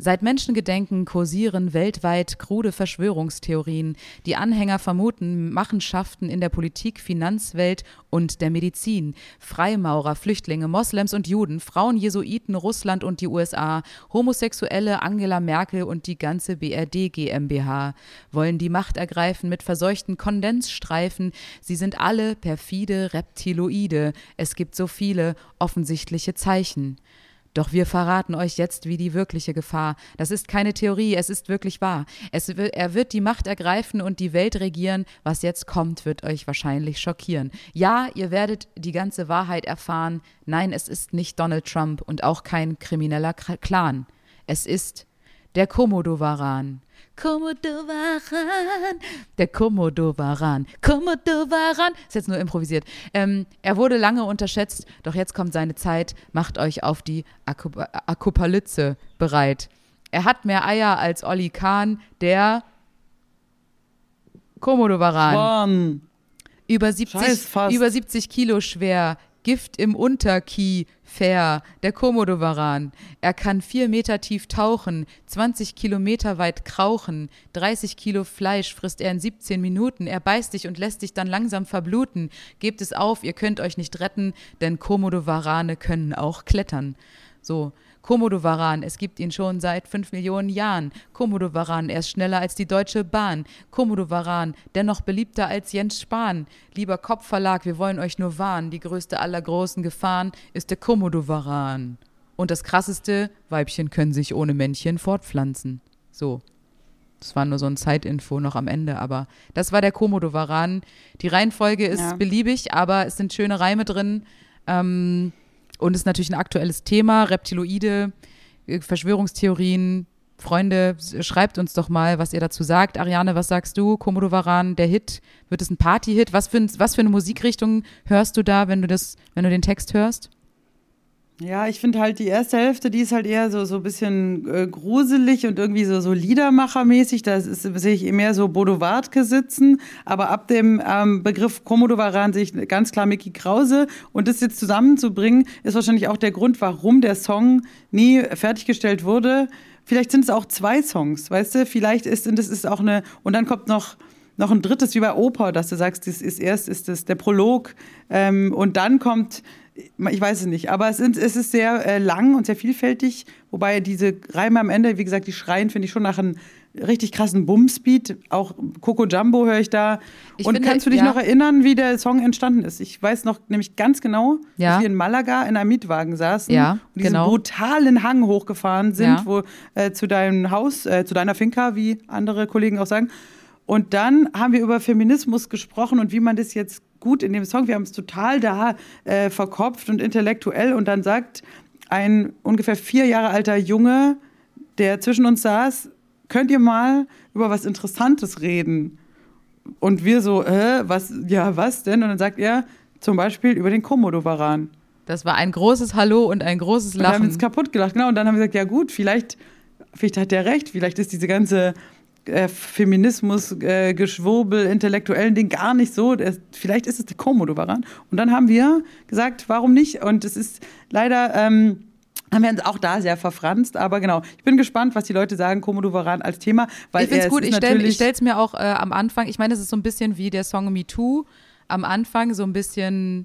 Seit Menschengedenken kursieren weltweit krude Verschwörungstheorien. Die Anhänger vermuten Machenschaften in der Politik, Finanzwelt und der Medizin. Freimaurer, Flüchtlinge, Moslems und Juden, Frauen, Jesuiten, Russland und die USA, Homosexuelle, Angela Merkel und die ganze BRD GmbH wollen die Macht ergreifen mit verseuchten Kondensstreifen. Sie sind alle perfide Reptiloide. Es gibt so viele offensichtliche Zeichen. Doch wir verraten euch jetzt, wie die wirkliche Gefahr. Das ist keine Theorie, es ist wirklich wahr. Es, er wird die Macht ergreifen und die Welt regieren. Was jetzt kommt, wird euch wahrscheinlich schockieren. Ja, ihr werdet die ganze Wahrheit erfahren. Nein, es ist nicht Donald Trump und auch kein krimineller Clan. Es ist der Komodo-Varan. Komodo-Varan, der Komodo-Varan, Komodo-Varan, ist jetzt nur improvisiert. Ähm, er wurde lange unterschätzt, doch jetzt kommt seine Zeit, macht euch auf die Akup- Akupalyze bereit. Er hat mehr Eier als Olli Kahn, der Komodo-Varan. Mann. Über 70, Scheiß fast. über 70 Kilo schwer, Gift im Unterkiefer, der Komodowaran. Er kann vier Meter tief tauchen, 20 Kilometer weit krauchen, 30 Kilo Fleisch frisst er in 17 Minuten. Er beißt dich und lässt dich dann langsam verbluten. Gebt es auf, ihr könnt euch nicht retten, denn Komodowarane können auch klettern. So, Komodowaran, es gibt ihn schon seit fünf Millionen Jahren. Komodowaran, er ist schneller als die Deutsche Bahn. Komodowaran, dennoch beliebter als Jens Spahn. Lieber Kopfverlag, wir wollen euch nur warnen. Die größte aller großen Gefahren ist der Komodowaran. Und das krasseste, Weibchen können sich ohne Männchen fortpflanzen. So. Das war nur so ein Zeitinfo noch am Ende, aber das war der Komodowaran. Die Reihenfolge ist Ja. beliebig, aber es sind schöne Reime drin. Ähm, und ist natürlich ein aktuelles Thema. Reptiloide, äh, Verschwörungstheorien. Freunde, schreibt uns doch mal, was ihr dazu sagt. Ariane, was sagst du? Komodowaran, der Hit. Wird es ein Party-Hit? Was für, was für eine Musikrichtung hörst du da, wenn du das, wenn du den Text hörst? Ja, ich finde halt die erste Hälfte, die ist halt eher so, so ein bisschen äh, gruselig und irgendwie so, so Liedermachermäßig. Da sehe ich mehr so Bodo Wartke sitzen. Aber ab dem ähm, Begriff Komodowaran sehe ich ganz klar Mickey Krause. Und das jetzt zusammenzubringen, ist wahrscheinlich auch der Grund, warum der Song nie fertiggestellt wurde. Vielleicht sind es auch zwei Songs, weißt du? Vielleicht ist und das ist auch eine. Und dann kommt noch noch ein drittes, wie bei Oper, dass du sagst, das ist erst ist das der Prolog ähm, und dann kommt, ich weiß es nicht, aber es, sind, es ist sehr äh, lang und sehr vielfältig, wobei diese Reime am Ende, wie gesagt, die schreien, finde ich schon nach einem richtig krassen Bumspeed. Auch Coco Jumbo höre ich da. Ich und finde, kannst du dich ja. noch erinnern, wie der Song entstanden ist? Ich weiß noch nämlich ganz genau, Ja. dass wir in Malaga in einem Mietwagen saßen Ja, und diesen genau. brutalen Hang hochgefahren sind, wo äh, zu deinem Haus, äh, zu deiner Finca, wie andere Kollegen auch sagen. Und dann haben wir über Feminismus gesprochen und wie man das jetzt gut in dem Song, wir haben es total da äh, verkopft und intellektuell und dann sagt ein ungefähr vier Jahre alter Junge, der zwischen uns saß, könnt ihr mal über was Interessantes reden? Und wir so, äh, was, ja, was denn? Und dann sagt er zum Beispiel über den Komodowaran. Das war ein großes Hallo und ein großes Und wir haben Lachen. uns kaputt gelacht, genau. Und dann haben wir gesagt, ja gut, vielleicht, vielleicht hat der recht, vielleicht ist diese ganze äh, Feminismus, äh, Geschwurbel, intellektuellen Ding gar nicht so. Das, vielleicht ist es der Komodowaran. Und dann haben wir gesagt, warum nicht? Und es ist leider. Ähm, haben wir uns auch da sehr verfranst, aber genau. Ich bin gespannt, was die Leute sagen, Komodowaran als Thema, weil ich finde es gut, ich stelle es mir auch äh, am Anfang, ich meine, es ist so ein bisschen wie der Song Me Too, am Anfang so ein bisschen,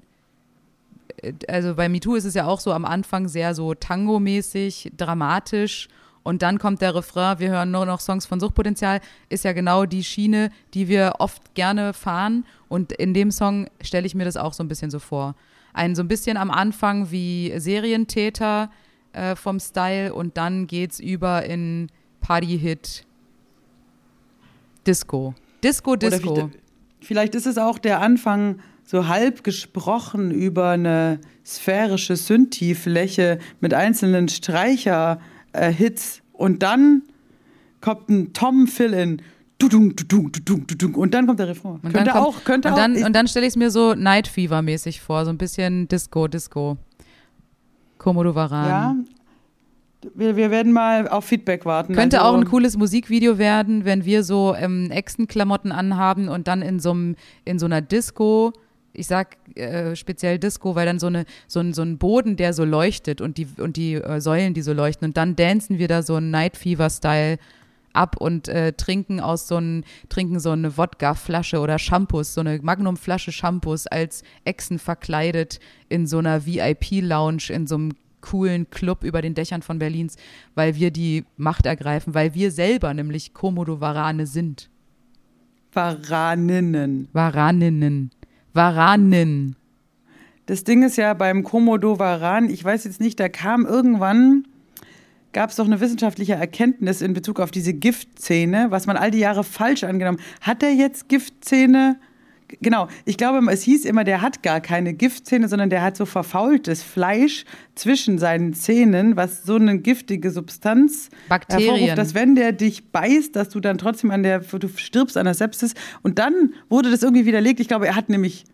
äh, also bei Me Too ist es ja auch so am Anfang sehr so Tango-mäßig, dramatisch und dann kommt der Refrain, wir hören nur noch Songs von Suchtpotenzial, ist ja genau die Schiene, die wir oft gerne fahren und in dem Song stelle ich mir das auch so ein bisschen so vor. Ein so ein bisschen am Anfang wie Serientäter äh, vom Style und dann geht's über in Party-Hit Disco. Disco, Disco. Vielleicht, vielleicht ist es auch der Anfang so halb gesprochen über eine sphärische Synthi-Fläche mit einzelnen Streicher-Hits und dann kommt ein Tom Fill-In. Und dann kommt der Refrain. Und könnte dann kommt, auch, könnte und dann, auch. Und dann stelle ich es mir so Night Fever mäßig vor, so ein bisschen Disco, Disco. Komodo Varan. ja, wir, wir werden mal auf Feedback warten. Könnte Also, auch ein cooles Musikvideo werden, wenn wir so ähm, Echsenklamotten anhaben und dann in so, in so einer Disco, ich sag äh, speziell Disco, weil dann so, eine, so, ein, so ein Boden, der so leuchtet und die, und die äh, Säulen, die so leuchten und dann dancen wir da so ein Night Fever-Style ab und äh, trinken aus so ein, trinken so eine Wodka-Flasche oder Shampoos, so eine Magnum-Flasche Shampoos als Echsen verkleidet in so einer VIP-Lounge in so einem coolen Club über den Dächern von Berlins, weil wir die Macht ergreifen, weil wir selber nämlich Komodo-Varane sind. Varaninnen. Varaninnen. Varanen. Das Ding ist ja beim Komodo Varan, ich weiß jetzt nicht, da kam irgendwann, gab es doch eine wissenschaftliche Erkenntnis in Bezug auf diese Giftzähne, was man all die Jahre falsch angenommen hat. er jetzt Giftzähne? Genau, ich glaube, es hieß immer, der hat gar keine Giftzähne, sondern der hat so verfaultes Fleisch zwischen seinen Zähnen, was so eine giftige Substanz Bakterien. hervorruft, dass wenn der dich beißt, dass du dann trotzdem an der, du stirbst an der Sepsis. Und dann wurde das irgendwie widerlegt. Ich glaube, er hat nämlich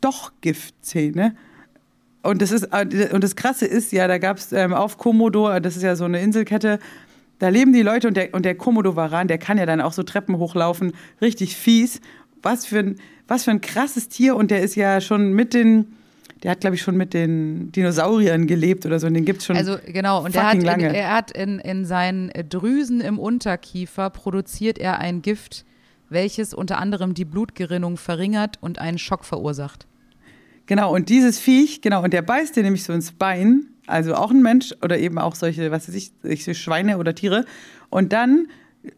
doch Giftzähne. Und das ist äh, und das Krasse ist ja, da gab es ähm, auf Komodo, das ist ja so eine Inselkette, da leben die Leute und der und der Komodo-Varan, der kann ja dann auch so Treppen hochlaufen, richtig fies. Was für ein was für ein krasses Tier und der ist ja schon mit den der hat, glaube ich, schon mit den Dinosauriern gelebt oder so. Und den gibt es schon. Also genau, und er hat, in, lange. er hat in, in seinen Drüsen im Unterkiefer produziert er ein Gift, welches unter anderem die Blutgerinnung verringert und einen Schock verursacht. Genau, und dieses Viech, genau, und der beißt dir nämlich so ins Bein, also auch ein Mensch oder eben auch solche, was weiß ich, solche Schweine oder Tiere. Und dann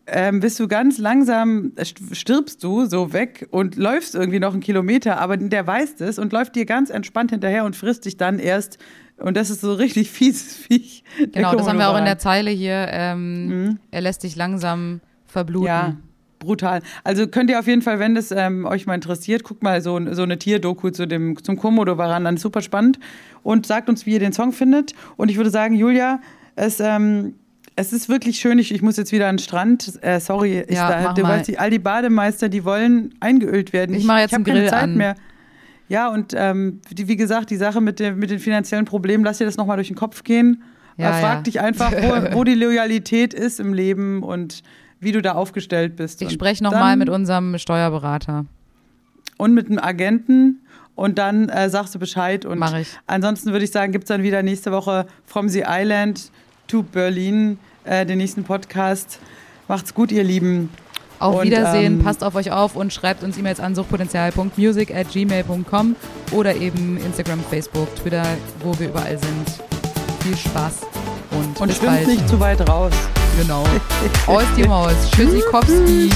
ähm, bist du ganz langsam, stirbst du so weg und läufst irgendwie noch einen Kilometer, aber der weiß das und läuft dir ganz entspannt hinterher und frisst dich dann erst. Und das ist so richtig fieses Viech. Genau, das haben wir auch in der Zeile hier. Ähm, mhm. Er lässt dich langsam verbluten. Ja, brutal. Also könnt ihr auf jeden Fall, wenn das ähm, euch mal interessiert, guckt mal so, so eine Tierdoku zu dem, zum Komodo-Varan an. Super spannend. Und sagt uns, wie ihr den Song findet. Und ich würde sagen, Julia, es ähm, es ist wirklich schön. Ich, ich muss jetzt wieder an den Strand. Äh, sorry, ich ja, da, du weißt, all die Bademeister, die wollen eingeölt werden. Ich mache jetzt ich einen Grill keine Zeit an. mehr. Ja, und ähm, die, wie gesagt, die Sache mit, der, mit den finanziellen Problemen, lass dir das nochmal durch den Kopf gehen. Ja, frag ja. dich einfach, wo, wo die Loyalität ist im Leben und wie du da aufgestellt bist. Ich spreche nochmal mit unserem Steuerberater. Und mit einem Agenten. Und dann äh, sagst du Bescheid. Und Mach ich. ansonsten würde ich sagen, gibt es dann wieder nächste Woche From the Island to Berlin äh, den nächsten Podcast. Macht's gut, ihr Lieben. Auf Und, Wiedersehen, ähm, passt auf euch auf und schreibt uns E-Mails an suchtpotenzial.music at gmail.com oder eben Instagram, Facebook, Twitter, wo wir überall sind. Viel Spaß und, Und schwimmt bald. nicht zu weit raus. Genau. Aus die Maus. Tschüssikowski.